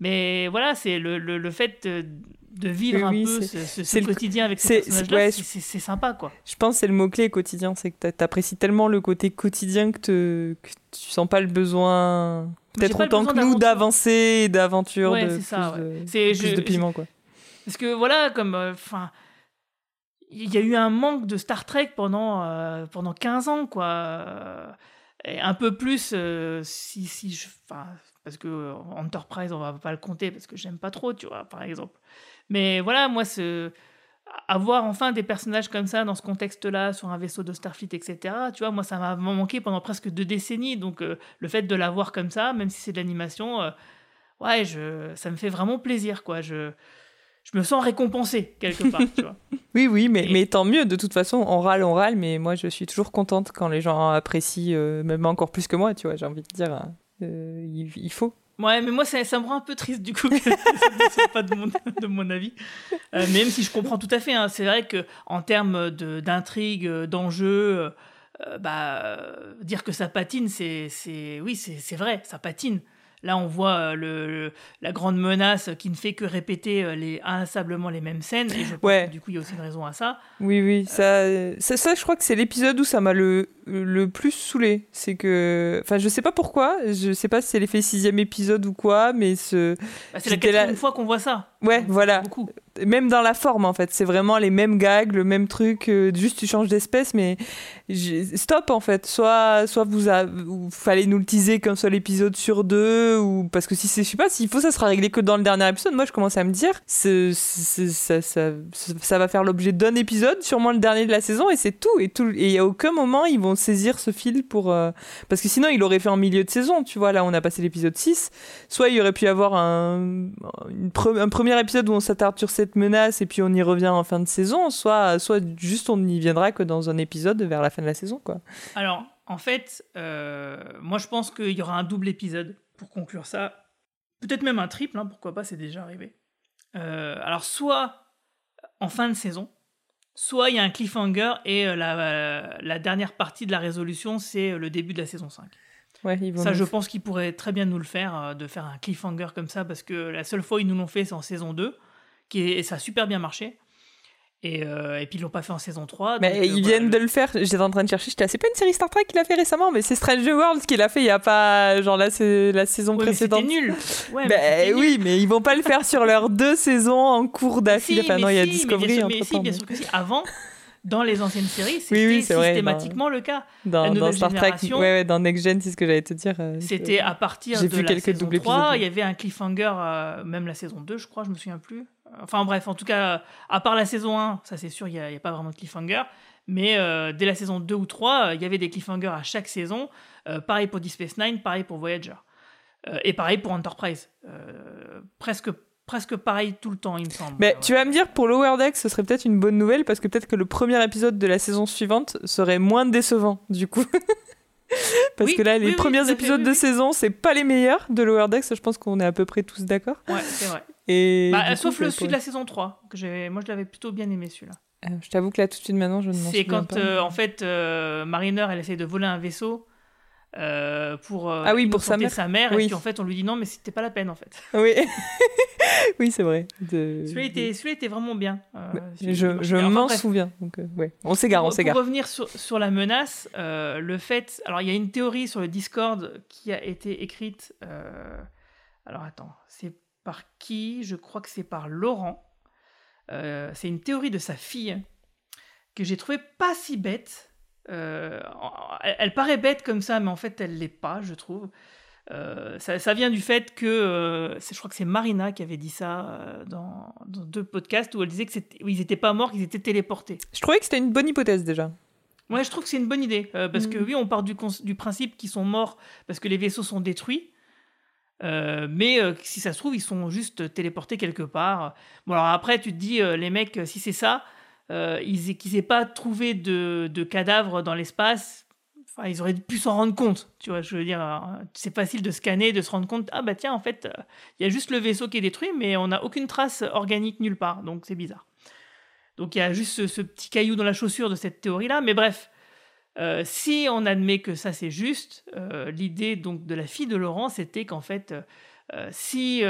Mais voilà, c'est le, le, le fait de, de vivre Oui, oui, un peu ce, ce- ce c'est le- quotidien avec ces c'est- personnages-là, ouais, c'est sympa quoi. Je pense que c'est le mot-clé quotidien, c'est que t'a- t'apprécies tellement le côté quotidien que, te- que tu sens pas le besoin, peut-être autant que nous, d'avancer et d'aventure, Ouais, de, c'est plus ça, ouais. de, plus de piment, quoi. Parce que voilà, comme. Enfin. il y a eu un manque de Star Trek pendant, euh, pendant 15 ans, quoi. Euh, Et un peu plus euh, si, si je. Parce que euh, Enterprise, on va pas le compter parce que j'aime pas trop, tu vois, par exemple. Mais voilà, moi, ce. Avoir enfin des personnages comme ça dans ce contexte-là, sur un vaisseau de Starfleet, etc., tu vois, moi, ça m'a manqué pendant presque deux décennies. Donc, euh, le fait de l'avoir comme ça, même si c'est de l'animation, euh, ouais, je, ça me fait vraiment plaisir, quoi. Je, je me sens récompensé quelque part, tu vois. [LAUGHS] Oui, oui, mais, Et- mais tant mieux. De toute façon, on râle, on râle, mais moi, je suis toujours contente quand les gens apprécient, euh, même encore plus que moi, tu vois, j'ai envie de dire, hein, euh, il, faut. Ouais, mais moi, ça, me rend un peu triste du coup que [LAUGHS] ça ne pas de mon, de avis. Euh, même si je comprends tout à fait, hein, c'est vrai que en termes de- d'intrigue, euh, d'enjeu, bah, dire que ça patine, c'est, oui, c'est vrai, ça patine. Là, on voit euh, le, le- la grande menace qui ne fait que répéter euh, les, inlassablement les mêmes scènes. Et je pense Ouais. que du coup, il y a aussi une raison à ça. Oui, oui, ça, ça, ça, je crois que c'est l'épisode où ça m'a le, le plus saoulé. C'est que, enfin, je sais pas pourquoi, je sais pas si c'est l'effet sixième épisode ou quoi, mais ce, Bah, c'est la quatrième fois qu'on voit ça. Ouais, voilà, Beaucoup. même dans la forme en fait, c'est vraiment les mêmes gags, le même truc, euh, juste tu changes d'espèce, mais stop en fait. Soit, soit vous, a, fallait nous le teaser qu'un seul épisode sur deux, ou parce que si c'est, je sais pas, s'il faut, ça sera réglé que dans le dernier épisode. Moi, je commence à me dire, ça, ça, ça, ça va faire l'objet d'un épisode, sûrement le dernier de la saison, et c'est tout. Et tout, et à aucun moment ils vont saisir ce fil pour, euh, parce que sinon il aurait fait en milieu de saison. Tu vois, là on a passé l'épisode 6 soit il aurait pu y avoir un, une pre- un premier épisode où on s'attarde sur cette menace et puis on y revient en fin de saison, soit, soit juste on n'y viendra que dans un épisode vers la fin de la saison. quoi. Alors, en fait, euh, moi je pense qu'il y aura un double épisode pour conclure ça. Peut-être même un triple, hein, pourquoi pas, c'est déjà arrivé. Euh, alors, soit en fin de saison, soit il y a un cliffhanger et euh, la, la dernière partie de la résolution, c'est le début de la saison 5. Ouais, Ça, je pense qu'ils pourraient très bien nous le faire, euh, de faire un cliffhanger comme ça, parce que la seule fois ils nous l'ont fait, c'est en saison 2, qui est- et ça a super bien marché. Et, euh, et puis ils l'ont pas fait en saison 3. Mais donc, euh, ils viennent de le faire. J'étais en train de chercher. J'étais, ah, c'est pas une série Star Trek qu'il a fait récemment, mais c'est Strange World qui l'a fait il y a pas. Genre là, c'est la saison Ouais, mais c'était précédente. nul. [LAUGHS] Ouais, mais nul. oui, mais ils vont pas le faire sur leurs deux saisons en cours d'affilée. Si, enfin, non, il y a si, mais Discovery bien sûr, entre mais si, temps. bien sûr que si. Avant, dans les anciennes séries, c'était oui, c'est vrai, systématiquement le cas. Dans, Star Trek, ouais, ouais, dans Next Gen, c'est ce que j'allais te dire. euh, C'était à partir de vu la quelques saison doubles 3, épisodes. il y avait un cliffhanger, euh, même la saison 2, je crois, je me souviens plus. enfin bref, en tout cas, à part la saison 1, ça c'est sûr, il n'y a, a, pas vraiment de cliffhanger. Mais euh, dès la saison 2 ou 3, il y avait des cliffhangers à chaque saison. Euh, pareil pour Deep Space Nine, pareil pour Voyager. Euh, et pareil pour Enterprise. presque presque pareil tout le temps, il me semble. Mais tu vas me dire, pour Lower Decks, ce serait peut-être une bonne nouvelle parce que peut-être que le premier épisode de la saison suivante serait moins décevant, du coup. [LAUGHS] parce que là, les premiers épisodes de saison, c'est pas les meilleurs de Lower Decks. Je pense qu'on est à peu près tous d'accord. Ouais, c'est vrai. Et bah, sauf le celui de la saison 3, que moi je l'avais plutôt bien aimé celui-là. Euh, je t'avoue que là, tout de suite maintenant, je ne m'en souviens pas. C'est quand, euh, en fait, euh, Mariner, elle essaie de voler un vaisseau pour, ah oui, pour sa mère. sa mère, et puis en fait, on lui dit non, mais c'était pas la peine, en fait. Oui, [LAUGHS] oui c'est vrai. De... Celui-là était, celui était, vraiment bien. je je m'en souviens. Donc, ouais. On s'égare, on s'égare. Pour revenir sur, sur la menace, le fait... Alors, il y a une théorie sur le Discord qui a été écrite... Alors, attends, c'est par qui? Je crois que c'est par Laurent. Euh, c'est une théorie de sa fille que j'ai trouvé pas si bête. Euh, elle, paraît bête comme ça, mais en fait, elle l'est pas, je trouve. Euh, ça, vient du fait que, je crois que c'est Marina qui avait dit ça dans, deux podcasts où elle disait qu'ils n'étaient pas morts, qu'ils étaient téléportés. Je trouvais que c'était une bonne hypothèse déjà. Ouais, je trouve que c'est une bonne idée. parce que mm. oui, on part du, du principe qu'ils sont morts parce que les vaisseaux sont détruits. Euh, mais euh, si ça se trouve, ils sont juste téléportés quelque part. Bon, alors après, tu te dis, euh, les mecs, si c'est ça, ils qu'ils n'aient pas trouvé de, de cadavres dans l'espace, enfin, ils auraient pu s'en rendre compte. Tu vois, je veux dire, c'est facile de scanner, de se rendre compte, ah bah tiens, en fait, il y a juste le vaisseau qui est détruit, mais on n'a aucune trace organique nulle part, donc c'est bizarre. Donc il y a juste ce, petit caillou dans la chaussure de cette théorie-là, mais bref. Euh, si on admet que ça c'est juste, euh, l'idée donc de la fille de Laurent, c'était qu'en fait, euh, si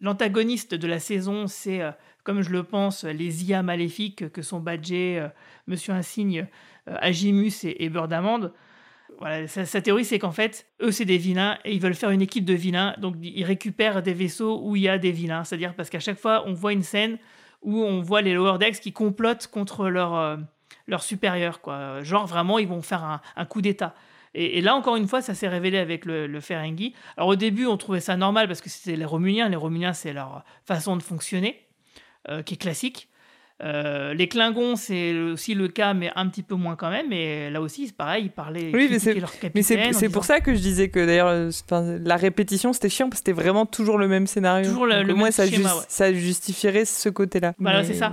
l'antagoniste de la saison, c'est, comme je le pense, les IA maléfiques que sont badgés Monsieur Insigne, Agimus et, et Beurre voilà, sa, théorie, c'est qu'en fait, eux, c'est des vilains et ils veulent faire une équipe de vilains. Donc, ils récupèrent des vaisseaux où il y a des vilains. C'est-à-dire parce qu'à chaque fois, on voit une scène où on voit les Lower Decks qui complotent contre leur, leur supérieur, quoi. Genre vraiment, ils vont faire un, coup d'État. Et, là, encore une fois, ça s'est révélé avec le, le Ferengi. Alors au début, on trouvait ça normal parce que c'était les Romuliens. Les Romuliens, c'est leur façon de fonctionner, euh, qui est classique. Euh, les Klingons, c'est aussi le cas, mais un petit peu moins quand même. Mais là aussi, c'est pareil, ils parlaient. Oui, mais c'est pour ça que je disais que d'ailleurs, euh, la répétition, c'était chiant parce que c'était vraiment toujours le même scénario. Toujours le, moins, ça, ça justifierait ce côté-là. Voilà, c'est ça.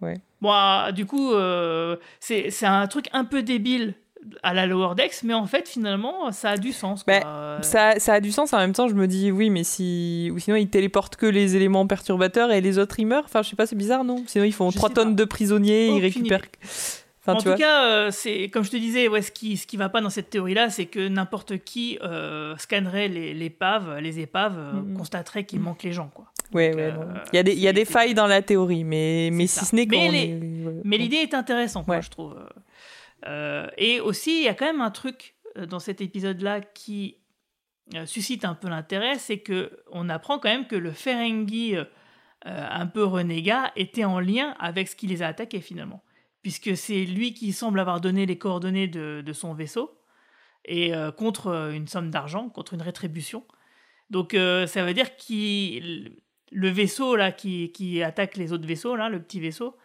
Ouais. Bon, ah, du coup, euh, c'est un truc un peu débile à la Lower Decks, mais en fait, finalement, ça a du sens. Bah, ça, ça, a du sens. En même temps, je me dis, oui, mais si. Ou sinon, ils téléportent que les éléments perturbateurs et les autres, ils meurent. Enfin, je sais pas, c'est bizarre, non? Sinon, ils font 3 tonnes de prisonniers, ils récupèrent. [LAUGHS] en tout cas, euh, c'est comme je te disais, ouais, ce qui ce qui va pas dans cette théorie-là, c'est que n'importe qui euh, scannerait les, les, épaves, les épaves, mm-hmm. constaterait qu'il manque les gens, quoi. Ouais, ouais, euh, il y a des, il y a des failles dans la théorie, mais, mais si ce n'est Mais, mais l'idée est intéressante, moi, je trouve. Euh, et aussi, il y a quand même un truc euh, dans cet épisode-là qui suscite un peu l'intérêt, c'est que on apprend quand même que le Ferengi un peu renégat était en lien avec ce qui les a attaqués finalement, puisque c'est lui qui semble avoir donné les coordonnées de, son vaisseau et contre une somme d'argent, contre une rétribution. Donc ça veut dire qu'il le vaisseau là qui, qui, attaque les autres vaisseaux, là, le petit vaisseau,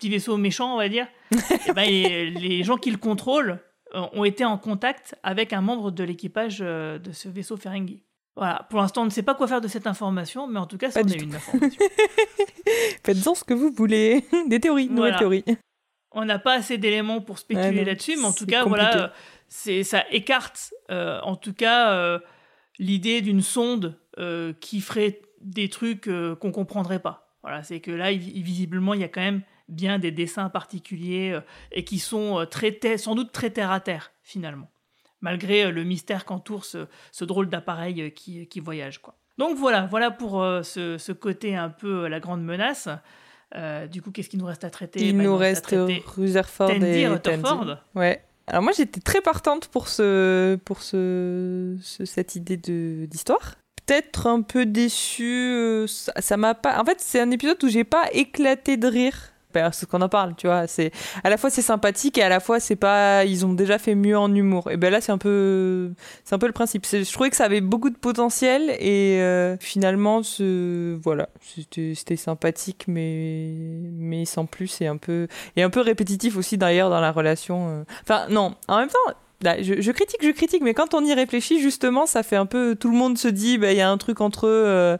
petit vaisseau méchant, on va dire, et [LAUGHS] eh ben, les, gens qui le contrôlent euh, ont été en contact avec un membre de l'équipage euh, de ce vaisseau Ferengi. Voilà, pour l'instant, on ne sait pas quoi faire de cette information, mais en tout cas, c'en est une information. [LAUGHS] Faites-en ce que vous voulez. [LAUGHS] Des théories, nouvelles théories. On n'a pas assez d'éléments pour spéculer là-dessus, mais en tout cas, voilà, c'est ça écarte, euh, en tout cas, l'idée d'une sonde qui ferait des trucs euh, qu'on comprendrait pas. Voilà, c'est que là, visiblement, il y a quand même bien des dessins particuliers euh, et qui sont euh, très sans doute très terre à terre finalement, malgré le mystère qu'entoure ce, ce, drôle d'appareil qui, qui, voyage quoi. Donc voilà, voilà pour ce, ce, côté un peu la grande menace. du coup, qu'est-ce qu'il nous reste à traiter Il bah, nous reste Rutherford et Rutherford. Ouais. Alors moi, j'étais très partante pour ce, pour ce, cette idée de d'histoire peut-être un peu déçu. Euh, ça m'a pas. En fait, c'est un épisode où j'ai pas éclaté de rire parce qu'on en parle, tu vois. C'est à la fois c'est sympathique et à la fois c'est pas. Ils ont déjà fait mieux en humour. Et ben là c'est un peu, c'est un peu le principe. Je trouvais que ça avait beaucoup de potentiel et euh, finalement ce, voilà, c'était sympathique mais mais sans plus et un peu et un peu répétitif aussi d'ailleurs dans la relation. euh. Enfin non, en même temps. je, critique, je critique, mais quand on y réfléchit, justement, ça fait un peu. Tout le monde se dit, bah, il y a un truc entre eux. euh,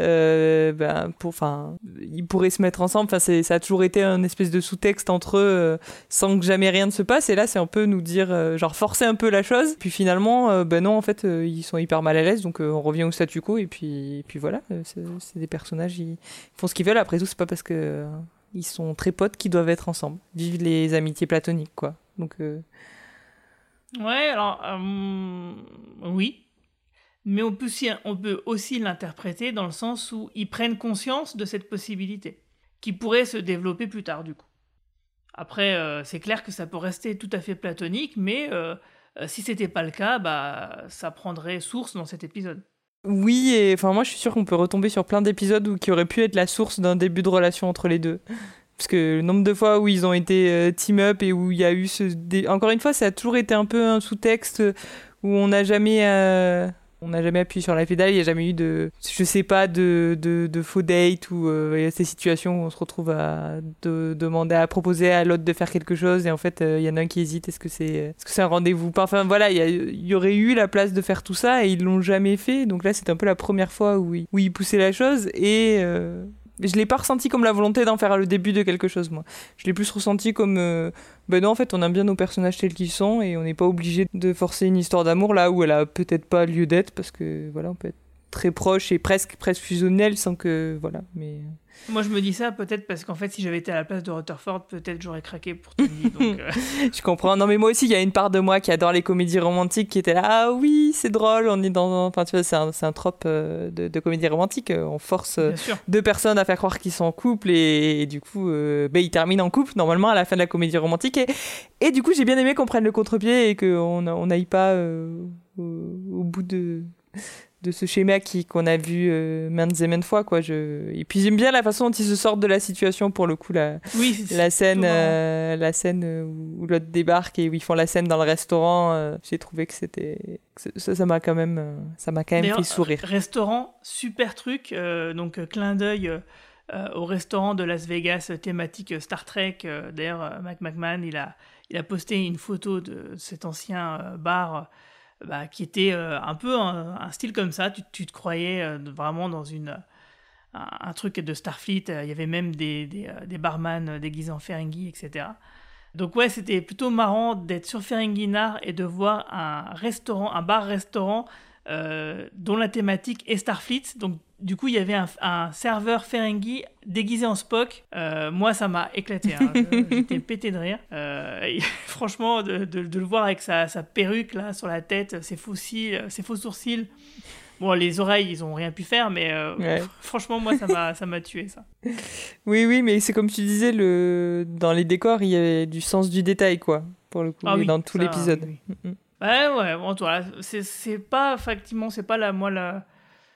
euh, ben, pour, enfin, ils pourraient se mettre ensemble. Ça a toujours été un espèce de sous-texte entre eux, euh, sans que jamais rien ne se passe. Et là, c'est un peu nous dire, euh, genre forcer un peu la chose. Puis finalement, ben non, en fait, ils sont hyper mal à l'aise, donc on revient au statu quo. Et puis, puis voilà, c'est c'est des personnages, ils font ce qu'ils veulent. Après tout, c'est pas parce que ils sont très potes qu'ils doivent être ensemble. Vive les amitiés platoniques, quoi. Donc, Ouais, alors, oui. Mais on peut aussi, l'interpréter dans le sens où ils prennent conscience de cette possibilité, qui pourrait se développer plus tard, du coup. Après, euh, c'est clair que ça peut rester tout à fait platonique, mais euh, euh, si c'était pas le cas, bah, ça prendrait source dans cet épisode. Oui, et enfin moi je suis sûre qu'on peut retomber sur plein d'épisodes où qui auraient pu être la source d'un début de relation entre les deux. Parce que le nombre de fois où ils ont été team up et où il y a eu ce encore une fois ça a toujours été un peu un sous-texte où on n'a jamais on n'a jamais appuyé sur la pédale, il n'y a jamais eu de je sais pas de, de, de faux date ou euh, ces situations où on se retrouve à de- demander à proposer à l'autre de faire quelque chose et en fait euh, il y en a un qui hésite est-ce que c'est est-ce que c'est un rendez-vous enfin voilà il y, a- il y aurait eu la place de faire tout ça et ils l'ont jamais fait. Donc là c'est un peu la première fois où ils, où ils poussaient la chose et euh, je l'ai pas ressenti comme la volonté d'en faire le début de quelque chose moi. Je l'ai plus ressenti comme euh, ben non en fait on aime bien nos personnages tels qu'ils sont et on n'est pas obligé de forcer une histoire d'amour là où elle a peut-être pas lieu d'être parce que voilà on peut être très proche et presque presque fusionnel sans que voilà mais Moi, je me dis ça peut-être parce qu'en fait, si j'avais été à la place de Rutherford, peut-être j'aurais craqué pour Tony. donc, euh, [LAUGHS] Je comprends. Non, mais moi aussi, il y a une part de moi qui adore les comédies romantiques qui était là. Ah oui, c'est drôle. On est dans. Enfin, tu vois, c'est un, un trope euh, de, de comédie romantique. Euh, On force euh, deux personnes à faire croire qu'ils sont en couple et, et du coup, euh, ben, ils terminent en couple normalement à la fin de la comédie romantique. Et, et du coup, j'ai bien aimé qu'on prenne le contre-pied et qu'on on n'aille pas euh, au, au bout de de ce schéma qui qu'on a vu euh, maintes et maintes fois quoi je et puis j'aime bien la façon dont ils se sortent de la situation pour le coup la Oui, c'est- la scène, marrant. euh, la scène euh, où l'autre débarque et où ils font la scène dans le restaurant, euh, j'ai trouvé que c'était ça, ça m'a quand même, euh, ça m'a quand même fait sourire. Restaurant, super truc. euh, donc, euh, clin d'œil euh, euh, au restaurant de Las Vegas euh, thématique euh, Star Trek. Euh, D'ailleurs, euh, Mac McMahon, il a, il a posté une photo de cet ancien euh, bar euh, bah, qui était euh, un peu un, un style comme ça. Tu, tu te croyais euh, vraiment dans une, un, truc de Starfleet. Il y avait même des, des, euh, des barman déguisés en Ferengi, etc. Donc ouais, c'était plutôt marrant d'être sur Ferenginar et de voir un restaurant, un bar-restaurant euh, dont la thématique est Starfleet. Donc du coup, il y avait un, un serveur Ferengi déguisé en Spock. Euh, moi, ça m'a éclaté. hein. [LAUGHS] J'étais pété de rire. Euh, [LAUGHS] franchement, de, de- de le voir avec sa, sa perruque là sur la tête, ses faux cils, ses faux sourcils. Bon, les oreilles, ils ont rien pu faire, mais euh, Ouais. [LAUGHS] franchement, moi, ça m'a, ça m'a tué ça. Oui, oui, mais c'est comme tu disais, le dans les décors, il y avait du sens du détail, quoi, pour le coup, Ah oui, dans tout l'épisode. oui, Mm, mm. Ouais, ouais, bon, toi, là, c'est, c'est pas, effectivement, c'est pas la, moi, la,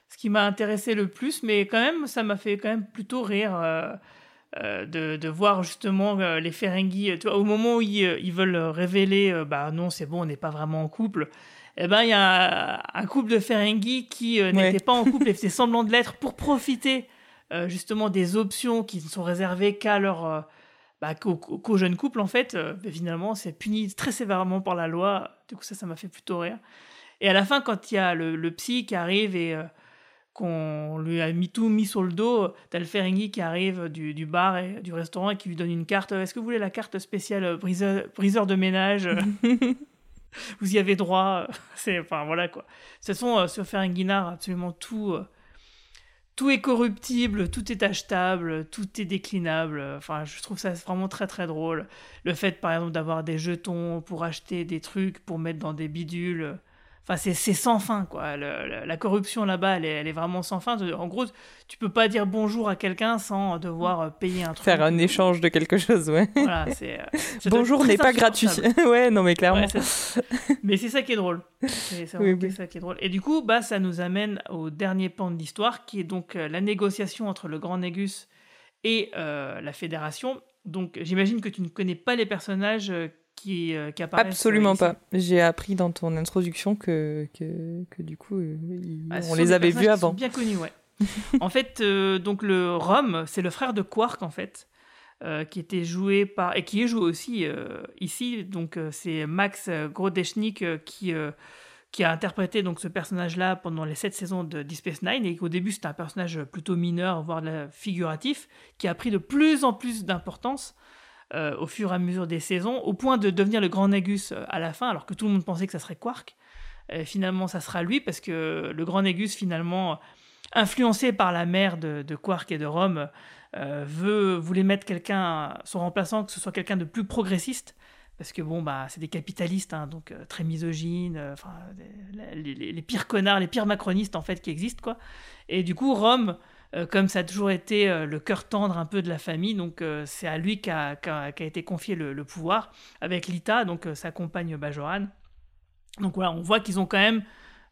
ce qui m'a intéressé le plus, mais quand même, ça m'a fait quand même plutôt rire euh, euh, de, de voir justement euh, les Ferengi, tu vois, au moment où ils, ils veulent révéler, bah non, c'est bon, on n'est pas vraiment en couple, eh ben, il y a un, couple de Ferengi qui Ouais. n'était pas en couple [LAUGHS] et faisait semblant de l'être pour profiter justement des options qui ne sont réservées qu'à leur... bah, qu'aux, qu'aux jeunes couples, en fait, euh, mais finalement, c'est puni très sévèrement par la loi. Du coup, ça, ça m'a fait plutôt rire. Et à la fin, quand il y a le, le psy qui arrive et euh, qu'on lui a mis tout mis sur le dos, t'as le Ferengi qui arrive du, du bar et du restaurant et qui lui donne une carte. Est-ce que vous voulez la carte spéciale euh, briseur, briseur de ménage? [LAUGHS] Vous y avez droit. [LAUGHS] C'est, enfin, voilà quoi. De toute façon, sur Ferenginar, absolument tout. Tout est corruptible, tout est achetable, tout est déclinable. Enfin, je trouve ça vraiment très très drôle. Le fait, par exemple, d'avoir des jetons pour acheter des trucs, pour mettre dans des bidules. Enfin, c'est sans fin, quoi. Le- le- la corruption là-bas, elle est, elle est vraiment sans fin. En gros, tu peux pas dire bonjour à quelqu'un sans devoir euh, payer un truc. Faire un échange de quelque chose, ouais. Voilà, c'est. euh, [LAUGHS] Bonjour n'est pas gratuit. [LAUGHS] ouais, non, mais clairement. Ouais, mais c'est ça qui est drôle. C'est Oui, oui. ça qui est drôle. Et du coup, bah, ça nous amène au dernier pan de l'histoire, qui est donc euh, la négociation entre le Grand Négus et euh, la Fédération. Donc j'imagine que tu ne connais pas les personnages qui, euh, qui apparaissent. Absolument euh, ici. pas. J'ai appris dans ton introduction que, que, que du coup, euh, ils- Ah, ce on les avait vus sont avant. Bien connus, ouais. [LAUGHS] en fait, euh, donc le Rom, c'est le frère de Quark en fait, qui était joué par et qui est joué aussi ici. Donc c'est Max Grodechnik qui qui a interprété donc ce personnage-là pendant les sept saisons de Deep Space Nine et qu'au début c'était un personnage plutôt mineur, voire figuratif, qui a pris de plus en plus d'importance. Euh, au fur et à mesure des saisons, au point de devenir le grand Nagus euh, à la fin, alors que tout le monde pensait que ça serait Quark. Euh, finalement, ça sera lui, parce que le grand Nagus, finalement, influencé par la mère de, Quark et de Rome, veut, voulait mettre quelqu'un, son remplaçant, que ce soit quelqu'un de plus progressiste, parce que bon, bah, c'est des capitalistes, hein, donc très misogynes, les- les pires connards, les pires macronistes, en fait, qui existent, quoi. Et du coup, Rome, euh, comme ça a toujours été euh, le cœur tendre un peu de la famille, donc euh, c'est à lui qu'a été confié le, pouvoir, avec Lita, donc sa compagne Bajoran. Donc voilà, on voit qu'ils ont quand même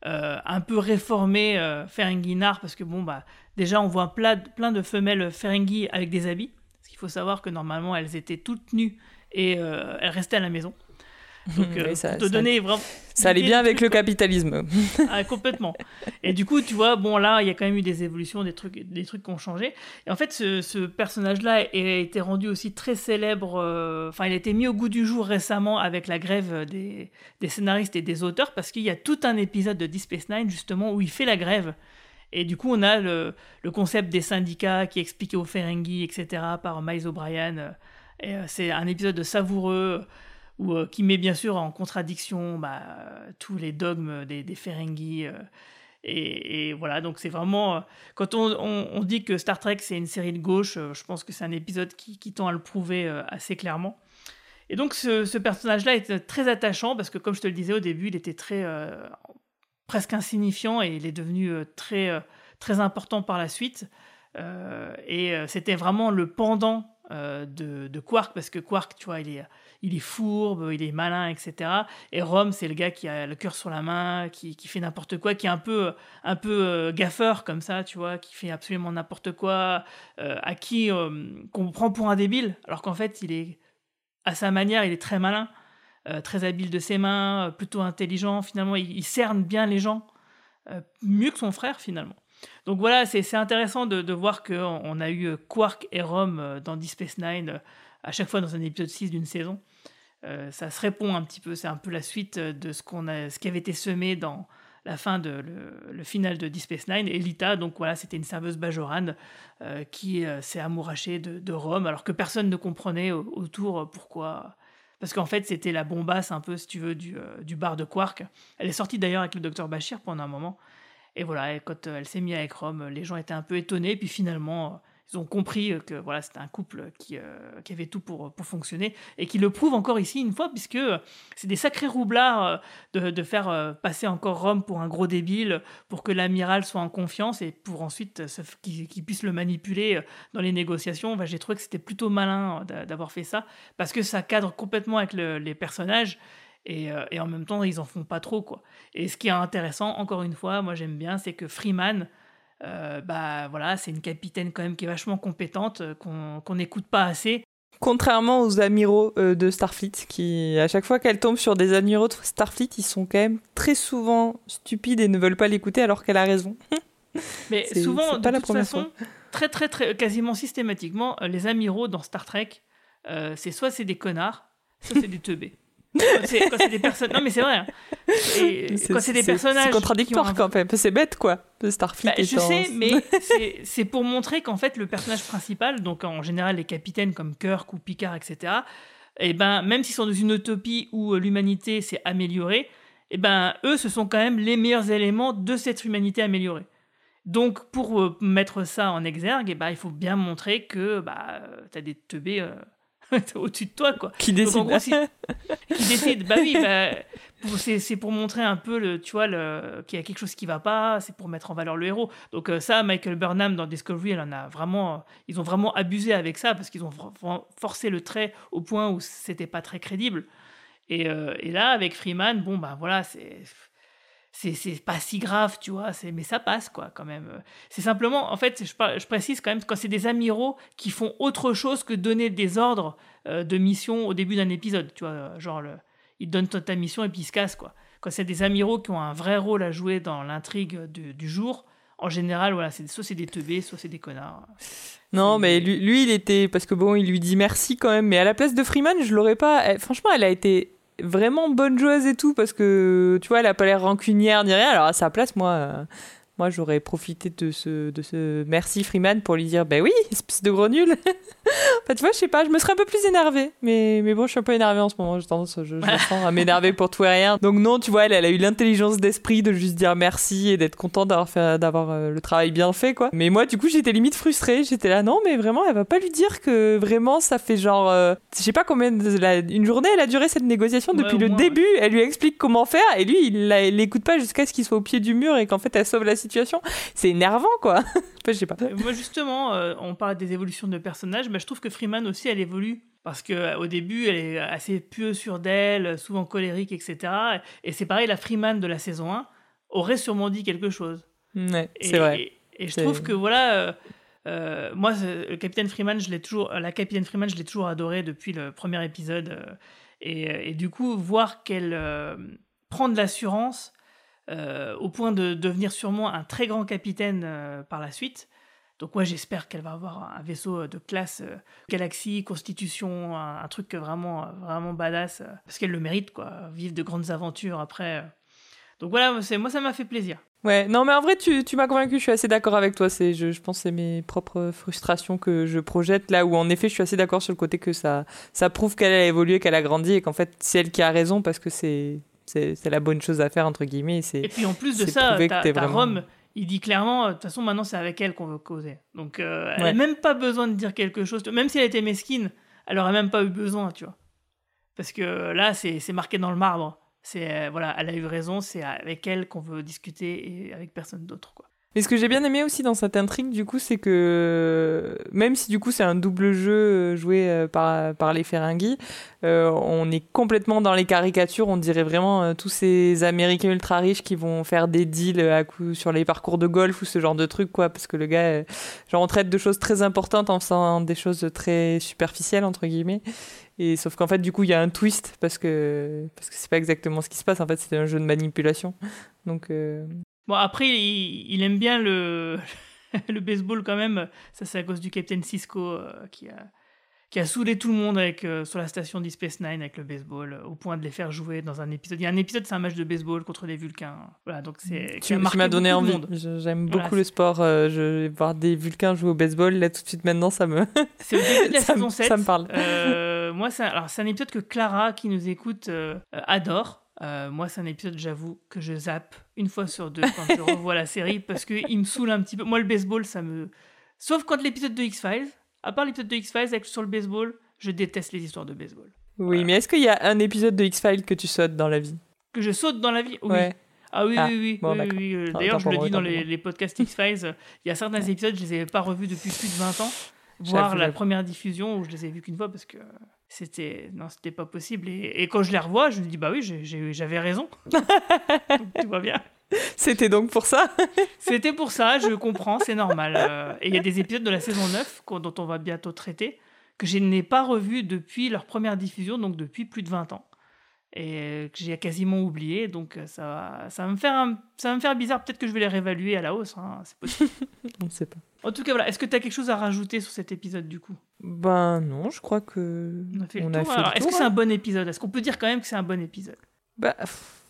un peu réformé euh, Ferengi Nar parce que bon bah déjà on voit plein, plein de femelles Ferengi avec des habits. Parce qu'il faut savoir que normalement elles étaient toutes nues et elles restaient à la maison. Donc euh, ça- pour te ça- donner vraiment Ça allait bien avec le capitalisme. [LAUGHS] ah, complètement. Et du coup, tu vois, bon, là, il y a quand même eu des évolutions, des trucs, des trucs qui ont changé. Et en fait, ce, ce personnage-là a été rendu aussi très célèbre. euh, Enfin, il a été mis au goût du jour récemment avec la grève des, des scénaristes et des auteurs, parce qu'il y a tout un épisode de Deep Space Nine, justement, où il fait la grève. Et du coup, on a le, le concept des syndicats qui est expliqué au Ferengi, etc., par Miles O'Brien. Et euh, c'est un épisode savoureux où, euh, qui met bien sûr en contradiction bah, tous les dogmes des, des euh, et, voilà, donc c'est vraiment. euh, quand on, dit que Star Trek c'est une série de gauche, je pense que c'est un épisode qui, tend à le prouver assez clairement. Et donc ce, ce personnage-là est très attachant parce que, comme je te le disais au début, il était très. presque insignifiant et il est devenu très, très important par la suite. Et c'était vraiment le pendant euh, de, de Quark parce que Quark, tu vois, il est, il est fourbe, il est malin, etc. Et Rome, c'est le gars qui a le cœur sur la main, qui, qui fait n'importe quoi, qui est un peu, un peu euh, gaffeur comme ça, tu vois, qui fait absolument n'importe quoi, euh, à qui qu'on prend pour un débile, alors qu'en fait, il est à sa manière, il est très malin, très habile de ses mains, plutôt intelligent. Finalement, il, il cerne bien les gens, mieux que son frère finalement. Donc voilà, c'est intéressant de, de voir qu'on on a eu euh, Quark et Rome euh, dans Deep Space Nine, euh, à chaque fois dans un épisode 6 d'une saison. Ça se répond un petit peu, c'est un peu la suite de ce, a, ce qui avait été semé dans la fin de le, final de Deep Space Nine. Et Lita, donc voilà, c'était une serveuse Bajoran euh, qui s'est amourachée de, de Rome, alors que personne ne comprenait au- autour pourquoi. Parce qu'en fait, c'était la bombasse un peu, si tu veux, du, du bar de Quark. Elle est sortie d'ailleurs avec le docteur Bachir pendant un moment. Et voilà, quand euh, elle s'est mise avec Rome, euh, les gens étaient un peu étonnés. Puis finalement, euh, ils ont compris que voilà, c'était un couple qui, qui avait tout pour, pour fonctionner. Et qui le prouve encore ici une fois, puisque c'est des sacrés roublards de, de faire passer encore Rome pour un gros débile, pour que l'amiral soit en confiance et pour ensuite qu'il qu'il puisse le manipuler dans les négociations. J'ai trouvé que c'était plutôt malin d'a- d'avoir fait ça, parce que ça cadre complètement avec le- les personnages. Et, euh, et en même temps, ils en font pas trop, quoi. Et ce qui est intéressant, encore une fois, moi j'aime bien, c'est que Freeman, euh, bah voilà, c'est une capitaine quand même qui est vachement compétente, euh, qu'on n'écoute pas assez. Contrairement aux amiraux euh, de Starfleet, qui, à chaque fois qu'elle tombe sur des amiraux de Starfleet, ils sont quand même très souvent stupides et ne veulent pas l'écouter alors qu'elle a raison. [LAUGHS] Mais souvent, de la toute première façon, très très très, quasiment systématiquement, les amiraux dans Star Trek, c'est soit c'est des connards, soit c'est des [LAUGHS] teubés. Quand c'est des personnes, non mais c'est vrai. hein. Quand c'est des personnages, C'est contradictoire un- quand même. C'est bête quoi. Le Starfleet. Bah, je sais, mais [LAUGHS] c'est- pour montrer qu'en fait, le personnage principal, donc en général les capitaines comme Kirk ou Picard, etc., et ben, même s'ils sont dans une utopie où euh, l'humanité s'est améliorée, et ben, eux, ce sont quand même les meilleurs éléments de cette humanité améliorée. Donc, pour euh, mettre ça en exergue, et ben, il faut bien montrer que bah, tu as des teubés euh, [LAUGHS] au-dessus de toi, quoi. Qui Donc, décide. gros, si- [LAUGHS] qui décide. Bah oui, bah, c'est pour montrer un peu, le, tu vois, le- qu'il y a quelque chose qui va pas, c'est pour mettre en valeur le héros. Donc euh, ça, Michael Burnham dans Discovery, elle en a vraiment, ils ont vraiment abusé avec ça parce qu'ils ont for- for- forcé le trait au point où c'était pas très crédible. Et, euh, et là, avec Freeman, bon bah voilà, c'est c'est pas si grave, tu vois, c'est mais ça passe quoi quand même. C'est simplement, en fait, je, par- je précise quand même quand c'est des amiraux qui font autre chose que donner des ordres euh, de mission au début d'un épisode, tu vois, genre le, ils te donnent ta mission et puis ils se cassent quoi. Quand c'est des amiraux qui ont un vrai rôle à jouer dans l'intrigue du, du jour, en général, voilà, c'est soit c'est des teubés, soit c'est des connards. Non, mais lui, lui, il était. Parce que bon, il lui dit merci quand même. Mais à la place de Freeman, je l'aurais pas. elle- franchement, elle a été vraiment bonne joueuse et tout. Parce que, tu vois, elle a pas l'air rancunière ni rien. Alors à sa place, moi. Moi, j'aurais profité de ce, de ce merci Freeman pour lui dire Ben oui, espèce de gros nul. [LAUGHS] enfin, tu vois, je sais pas, je me serais un peu plus énervée. Mais, mais bon, je suis un peu énervée en ce moment. J'ai tendance, je, je à m'énerver pour tout et rien. Donc, non, tu vois, elle, elle a eu l'intelligence d'esprit de juste dire merci et d'être contente d'avoir fait, d'avoir euh, le travail bien fait, quoi. Mais moi, du coup, j'étais limite frustrée. J'étais là, non, mais vraiment, elle va pas lui dire que vraiment, ça fait genre. euh, je sais pas combien. de- la- une journée, elle a duré cette négociation depuis le moins, début. Elle lui explique comment faire et lui, il l'écoute pas jusqu'à ce qu'il soit au pied du mur et qu'en fait, elle sauve la situation. C'est énervant, quoi. [LAUGHS] Enfin, je sais pas. Euh, Moi, justement, euh, on parle des évolutions de personnages, mais je trouve que Freeman aussi, elle évolue. Parce qu'au début, elle est assez pieux sur d'elle, souvent colérique, etc. Et c'est pareil, la Freeman de la saison 1 aurait sûrement dit quelque chose. Ouais, c'est vrai. Et, et je trouve que voilà, euh, euh, moi, le capitaine Freeman, je l'ai toujours, la capitaine Freeman, je l'ai toujours adorée depuis le premier épisode. euh, et, et du coup, voir qu'elle euh, prend de l'assurance euh, au point de devenir sûrement un très grand capitaine euh, par la suite. Donc moi, j'espère qu'elle va avoir un vaisseau de classe euh, Galaxy, Constitution, un, truc vraiment, vraiment badass, euh, parce qu'elle le mérite, quoi. Vivre de grandes aventures après. euh. Donc voilà, moi, ça m'a fait plaisir. Ouais, non, mais en vrai, tu, tu m'as convaincu, je suis assez d'accord avec toi. C'est, je, je pense c'est mes propres frustrations que je projette là où, en effet, je suis assez d'accord sur le côté que ça, ça prouve qu'elle a évolué, qu'elle a grandi et qu'en fait, c'est elle qui a raison parce que c'est, c'est, la bonne chose à faire, entre guillemets. et C'est, Et puis en plus de ça, t'as vraiment- Rome, il dit clairement, euh, de toute façon maintenant c'est avec elle qu'on veut causer. Donc euh, elle Ouais. a même pas besoin de dire quelque chose. Même si elle était mesquine, elle aurait même pas eu besoin, tu vois. Parce que euh, là, c'est c'est marqué dans le marbre. C'est euh, voilà, elle a eu raison, c'est avec elle qu'on veut discuter et avec personne d'autre, quoi. Mais ce que j'ai bien aimé aussi dans cette intrigue, du coup, c'est que même si du coup c'est un double jeu euh, joué euh, par, par les Ferengis, euh, on est complètement dans les caricatures. On dirait vraiment euh, tous ces Américains ultra riches qui vont faire des deals à coup sur les parcours de golf ou ce genre de trucs, quoi. Parce que le gars, euh, genre, on traite de choses très importantes en faisant des choses très superficielles, entre guillemets. Et sauf qu'en fait, du coup, il y a un twist parce que parce que c'est pas exactement ce qui se passe. En fait, c'était un jeu de manipulation. Donc, euh, Bon, après, il, il aime bien le, [LAUGHS] le baseball quand même. Ça, c'est à cause du Captain Cisco euh, qui, a, qui a saoulé tout le monde avec, euh, sur la station Deep Space Nine avec le baseball, euh, au point de les faire jouer dans un épisode. Il y a un épisode, c'est un match de baseball contre des Vulcains. Voilà, donc c'est. Tu, m'as donné envie. J'aime Voilà, beaucoup le sport. euh, je vais voir des Vulcains jouer au baseball. Là, tout de suite, maintenant, ça me. [LAUGHS] C'est au début de la [LAUGHS] Ça saison 7. ça me parle. Moi, c'est un, épisode que Clara, qui nous écoute, adore. Euh, moi, c'est un épisode, j'avoue, que je zappe une fois sur deux quand je revois la série [LAUGHS] parce qu'il me saoule un petit peu. Moi, le baseball, ça me. Sauf quand l'épisode de X-Files, à part l'épisode de X-Files avec sur le baseball, je déteste les histoires de baseball. Oui, mais est-ce qu'il y a un épisode de X-Files que tu sautes dans la vie? Que je saute dans la vie Oui. Ouais. Ah oui, Ah, oui, oui. bon, oui, euh, D'ailleurs, je le dis dans les, podcasts X-Files, euh, il y a certains épisodes, je les avais pas revus depuis plus de 20 ans. Voire la première diffusion où je les ai vus qu'une fois parce que c'était non c'était pas possible. Et, et quand je les revois je me dis bah oui j'avais raison. [LAUGHS] Donc, tout va bien. C'était donc pour ça. C'était pour ça je [LAUGHS] comprends c'est normal. Euh, et il y a des épisodes de la saison 9 qu'on- dont on va bientôt traiter que je n'ai pas revus depuis leur première diffusion donc depuis plus de 20 ans. Et que j'ai quasiment oublié donc ça va, ça va me faire un- ça va me faire bizarre. Peut-être que je vais les réévaluer à la hausse hein, c'est possible. [LAUGHS] On ne sait pas. En tout cas voilà est-ce que tu as quelque chose à rajouter sur cet épisode du coup? Ben non, je crois que. On a fait On le tour. Alors, est-ce que c'est un bon épisode? Est-ce qu'on peut dire quand même que c'est un bon épisode? Bah,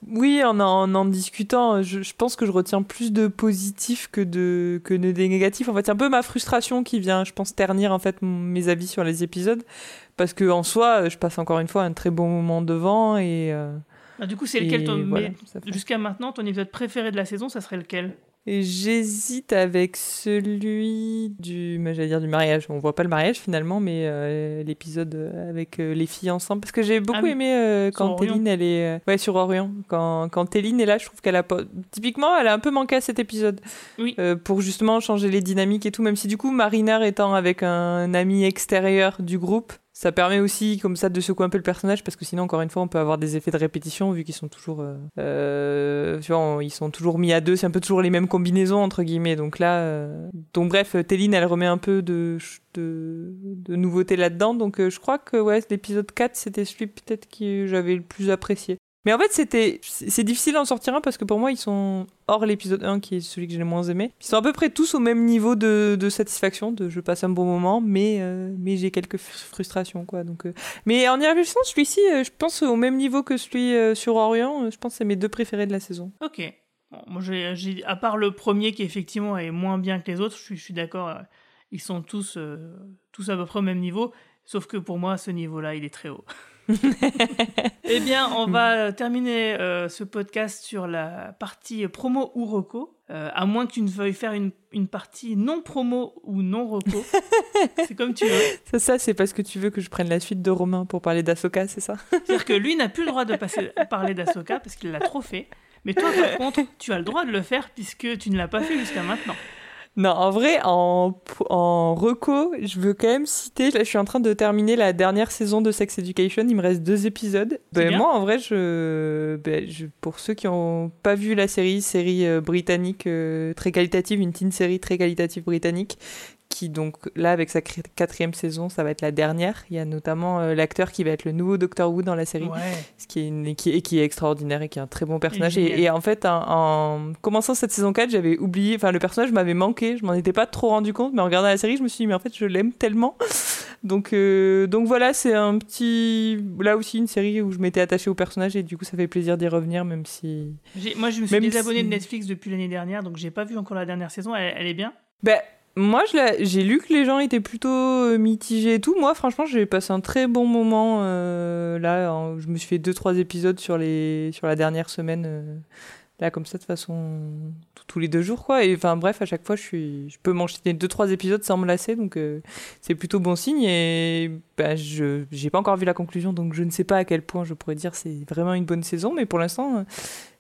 oui, en en, en discutant, je, je pense que je retiens plus de positifs que de, que de négatifs. En fait, c'est un peu ma frustration qui vient, je pense, ternir en fait mes avis sur les épisodes. Parce que en soi, je passe encore une fois un très bon moment devant et. euh, Ah, Du coup, c'est lequel ton... voilà, Jusqu'à maintenant, ton épisode préféré de la saison, ça serait lequel? Et j'hésite avec celui du, j'allais dire du mariage. On voit pas le mariage finalement, mais euh, l'épisode avec euh, les filles ensemble. Parce que j'ai beaucoup Ah oui. aimé euh, quand. Téline, elle est, euh, ouais, sur Orion. Quand, quand Téline est là, je trouve qu'elle a pas, typiquement, elle a un peu manqué à cet épisode. Oui. Euh, pour justement changer les dynamiques et tout. Même si du coup, Mariner étant avec un ami extérieur du groupe, ça permet aussi comme ça de secouer un peu le personnage parce que sinon encore une fois on peut avoir des effets de répétition vu qu'ils sont toujours euh, euh, tu vois ils sont toujours mis à deux c'est un peu toujours les mêmes combinaisons entre guillemets. Donc là euh, donc bref Téline elle remet un peu de de, de nouveauté là-dedans. Donc euh, je crois que ouais l'épisode 4 c'était celui peut-être que j'avais le plus apprécié mais en fait, c'était, c'est difficile d'en sortir un parce que pour moi, ils sont hors l'épisode 1 qui est celui que j'ai le moins aimé. Ils sont à peu près tous au même niveau de, satisfaction, de je passe un bon moment, mais, euh, mais j'ai quelques fr- frustrations, quoi. Donc, euh, Mais en y réfléchissant, celui-ci, euh, je pense au même niveau que celui sur Orient. Je pense que c'est mes deux préférés de la saison. Ok. Bon, moi, à part le premier qui effectivement est moins bien que les autres, je suis, d'accord. Ils sont tous, tous à peu près au même niveau. Sauf que pour moi, ce niveau-là, il est très haut. [LAUGHS] [LAUGHS] eh bien, on va euh, terminer euh, ce podcast sur la partie promo ou reco. Euh, à moins que tu ne veuilles faire une, une partie non promo ou non reco. [LAUGHS] c'est comme tu veux. Ça, ça c'est parce que tu veux que je prenne la suite de Romain pour parler d'Asoka, c'est ça? C'est-à-dire que lui n'a plus le droit de passer, parler d'Asoka parce qu'il l'a trop fait. Mais toi, par contre, tu as le droit de le faire puisque tu ne l'as pas fait jusqu'à maintenant. Non, en vrai, en, en reco, je veux quand même citer. Là, je suis en train de terminer la dernière saison de Sex Education. Il me reste deux épisodes. Ben, bien. moi, en vrai, je, ben, je- pour ceux qui n'ont pas vu la série, série euh, britannique euh, très qualitative, une teen série très qualitative britannique, qui donc là, avec sa quatrième saison, ça va être la dernière. Il y a notamment euh, l'acteur qui va être le nouveau Doctor Who dans la série Ouais. ce qui est, une- qui, et qui est extraordinaire et qui est un très bon personnage. Et, et en fait, en, en commençant cette saison 4, j'avais oublié, enfin, le personnage m'avait manqué, je m'en étais pas trop rendu compte, mais en regardant la série, je me suis dit, mais en fait, je l'aime tellement. [LAUGHS] Donc, euh, donc voilà, c'est un petit. Là aussi, une série où je m'étais attachée au personnage et du coup, ça fait plaisir d'y revenir, même si. Moi, je me suis Même désabonné si- de Netflix depuis l'année dernière, donc j'ai pas vu encore la dernière saison. Elle, elle est bien? Ben, moi, j'ai lu que les gens étaient plutôt euh, mitigés et tout. Moi, franchement, j'ai passé un très bon moment. euh, là, je me suis fait deux, trois épisodes sur, les, sur la dernière semaine. euh, là, comme ça, de façon. tous les deux jours, quoi. Et enfin, bref, à chaque fois, je, suis, je peux m'enchaîner deux, trois épisodes sans me lasser. Donc, c'est plutôt bon signe. Et ben, je j'ai pas encore vu la conclusion, donc je ne sais pas à quel point je pourrais dire c'est vraiment une bonne saison. Mais pour l'instant.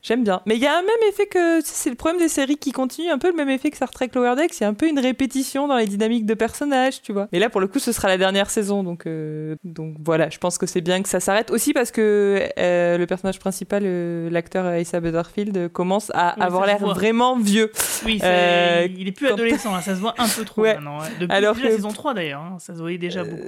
J'aime bien. Mais il y a un même effet que. C'est le problème des séries qui continuent, un peu le même effet que Star Trek Lower Decks. Il y a un peu une répétition dans les dynamiques de personnages, tu vois. Mais là, pour le coup, ce sera la dernière saison. Donc, euh, donc voilà, je pense que c'est bien que ça s'arrête. Aussi parce que euh, le personnage principal, euh, l'acteur Asa Butterfield, commence à Oui, avoir l'air vraiment vieux. Oui, Euh, il est plus adolescent, là, ça se voit un peu trop [LAUGHS] Ouais. maintenant. ouais. Depuis Alors déjà la que- saison 3 d'ailleurs, hein, ça se voyait déjà beaucoup.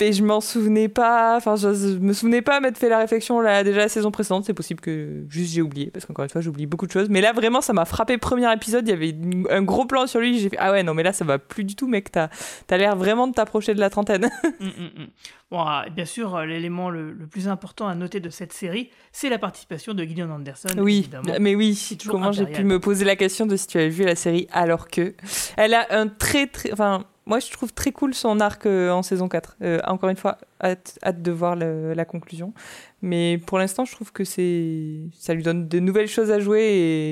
Et je m'en souvenais pas. Enfin, je, je me souvenais pas m'être fait la réflexion là, déjà la saison précédente. C'est possible que juste j'ai oublié, parce qu'encore une fois, j'oublie beaucoup de choses. Mais là, vraiment, ça m'a frappé. Premier épisode, il y avait un gros plan sur lui. J'ai fait Ah ouais, non, mais là, ça va plus du tout, mec. T'as as, l'air vraiment de t'approcher de la trentaine. [LAUGHS] Mm, mm, mm. Bon, ah, bien sûr, euh, l'élément le, le plus important à noter de cette série, c'est la participation de Gillian Anderson. oui, évidemment. mais oui. Comment j'ai pu me poser la question de si tu avais vu la série alors que. Elle a un très, très. Enfin, moi, je trouve très cool son arc euh, en saison 4. Euh, encore une fois, hâte, hâte de voir le- la conclusion. Mais pour l'instant, je trouve que c'est ça lui donne de nouvelles choses à jouer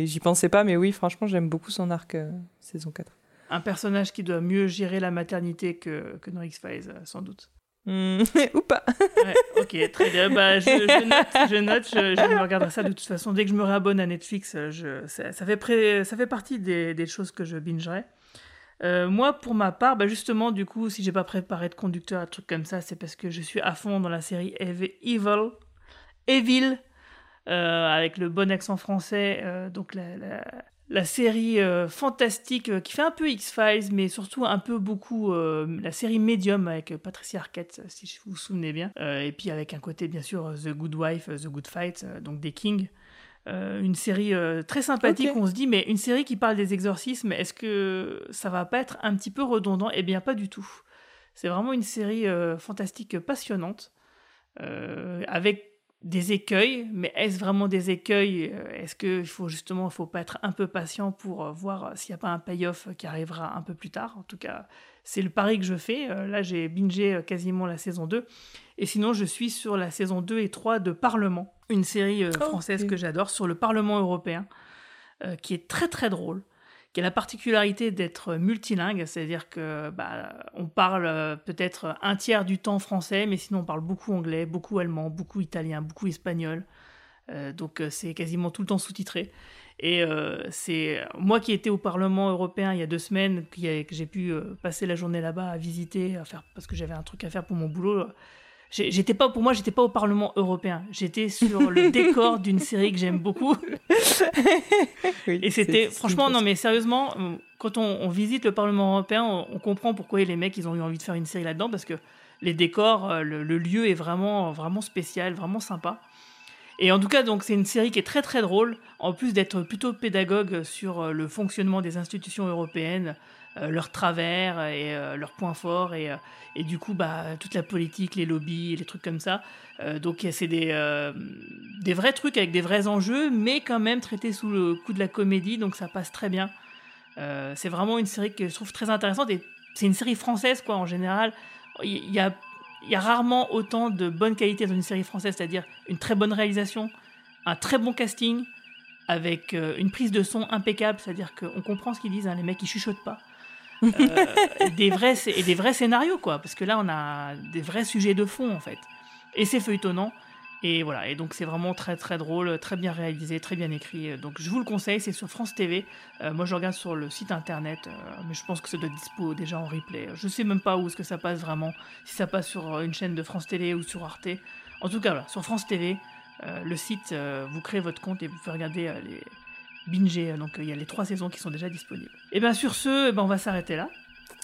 et j'y pensais pas. Mais oui, franchement, j'aime beaucoup son arc euh, saison 4. Un personnage qui doit mieux gérer la maternité que, que dans X-Files, sans doute. Hmm, [LAUGHS] Ou pas. Ouais, ok, très bien. Bah, je, je note, je, note je, je me regarderai ça de toute façon. Dès que je me réabonne à Netflix, je, ça, ça fait pré- ça fait partie des, des choses que je bingerai. Euh, moi, pour ma part, bah justement, du coup, si j'ai pas préparé de conducteur, un truc comme ça, c'est parce que je suis à fond dans la série Ev- Evil, Evil, euh, avec le bon accent français, euh, donc la, la, série fantastique qui fait un peu X-Files, mais surtout un peu beaucoup la série Medium avec Patricia Arquette, si vous vous souvenez bien, et puis avec un côté bien sûr The Good Wife, The Good Fight, donc des Kings. Euh, une série euh, très sympathique, on se dit, mais une série qui parle des exorcismes, est-ce que ça va pas être un petit peu redondant? Eh bien, pas du tout. C'est vraiment une série euh, fantastique passionnante, avec des écueils, mais est-ce vraiment des écueils? Est-ce qu'il faut justement, il faut pas être un peu patient pour voir s'il n'y a pas un payoff qui arrivera un peu plus tard? En tout cas, c'est le pari que je fais. Euh, Là, j'ai bingé euh, quasiment la saison 2. Et sinon, je suis sur la saison 2 et 3 de Parlement, une série euh, Oh, française que j'adore sur le Parlement européen, qui est très très drôle, qui a la particularité d'être multilingue, c'est-à-dire que bah, on parle peut-être un tiers du temps français, mais sinon on parle beaucoup anglais, beaucoup allemand, beaucoup italien, beaucoup espagnol. Euh, donc c'est quasiment tout le temps sous-titré. Et euh, c'est moi qui étais au Parlement européen il y a deux semaines, que j'ai pu euh, passer la journée là-bas à visiter, à faire, parce que j'avais un truc à faire pour mon boulot. J'ai- J'étais pas, pour moi, j'étais pas au Parlement européen. J'étais sur le [LAUGHS] décor d'une série que j'aime beaucoup. [LAUGHS] Oui, Et c'était, franchement, non, mais sérieusement, euh, quand on, on visite le Parlement européen, on, on comprend pourquoi les mecs, ils ont eu envie de faire une série là-dedans, parce que les décors, euh, le, le lieu est vraiment, vraiment spécial, vraiment sympa. Et en tout cas, donc, c'est une série qui est très, très drôle, en plus d'être plutôt pédagogue sur euh, le fonctionnement des institutions européennes, euh, leurs travers et euh, leurs points forts, et, euh, et du coup, bah, toute la politique, les lobbies, les trucs comme ça. Donc, c'est des, des vrais trucs avec des vrais enjeux, mais quand même traités sous le coup de la comédie, donc ça passe très bien. C'est vraiment une série que je trouve très intéressante et c'est une série française quoi en général. Il y a, il y a rarement autant de bonne qualité dans une série française, c'est-à-dire une très bonne réalisation, un très bon casting, avec euh, une prise de son impeccable, c'est-à-dire qu'on comprend ce qu'ils disent, hein, les mecs ils chuchotent pas. Euh, des vrais et des vrais scénarios quoi, parce que là on a des vrais sujets de fond en fait. Et c'est feuilletonnant. Et voilà, et donc c'est vraiment très très drôle, très bien réalisé, très bien écrit. Donc je vous le conseille, c'est sur France TV. Euh, moi je regarde sur le site internet, euh, mais je pense que ça doit être dispo déjà en replay. Je sais même pas où est-ce que ça passe vraiment, si ça passe sur euh, une chaîne de France Télé ou sur Arte. En tout cas, voilà, sur France TV, le site, vous créez votre compte et vous pouvez regarder les binger. Donc il y a les trois saisons qui sont déjà disponibles. Et bien sur ce, eh ben, on va s'arrêter là.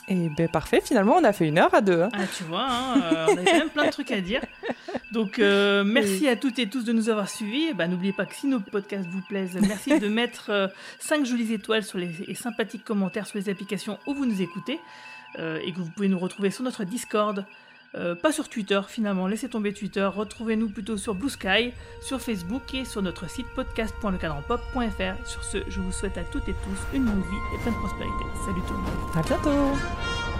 Et ben parfait, finalement on a fait une heure à deux. hein. Ah, tu vois, hein, euh, on a quand même plein de trucs à dire. Donc, euh, merci à toutes et tous de nous avoir suivis. Et bah, N'oubliez pas que si nos podcasts vous plaisent, merci de [LAUGHS] mettre 5 jolies étoiles sur les, et sympathiques commentaires sur les applications où vous nous écoutez. euh, et que vous pouvez nous retrouver sur notre Discord. Euh, pas sur Twitter finalement, laissez tomber Twitter, retrouvez-nous plutôt sur Blue Sky, sur Facebook et sur notre site podcast.lecadranpop.fr. Sur ce, je vous souhaite à toutes et tous une longue vie et pleine prospérité. Salut tout le monde. À bientôt.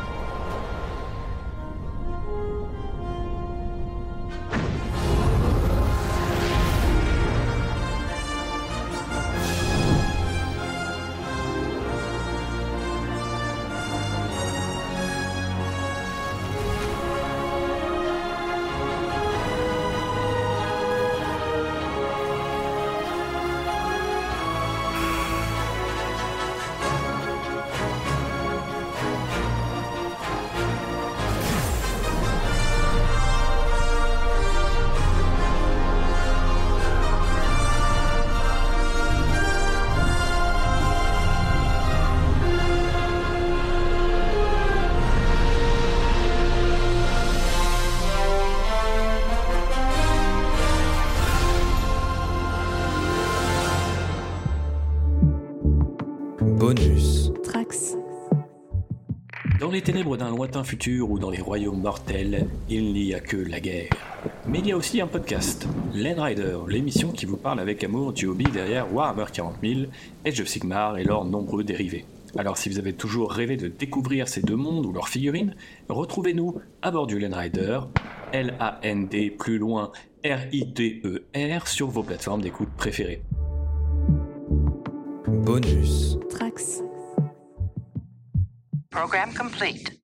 Les ténèbres d'un lointain futur ou dans les royaumes mortels, il n'y a que la guerre. Mais il y a aussi un podcast, Land Rider, l'émission qui vous parle avec amour du hobby derrière Warhammer 40 000, Age of Sigmar et leurs nombreux dérivés. Alors si vous avez toujours rêvé de découvrir ces deux mondes ou leurs figurines, retrouvez-nous à bord du Land Rider, L-A-N-D plus loin R-I-D-E-R sur vos plateformes d'écoute préférées. Bonus. Trax. Program complete.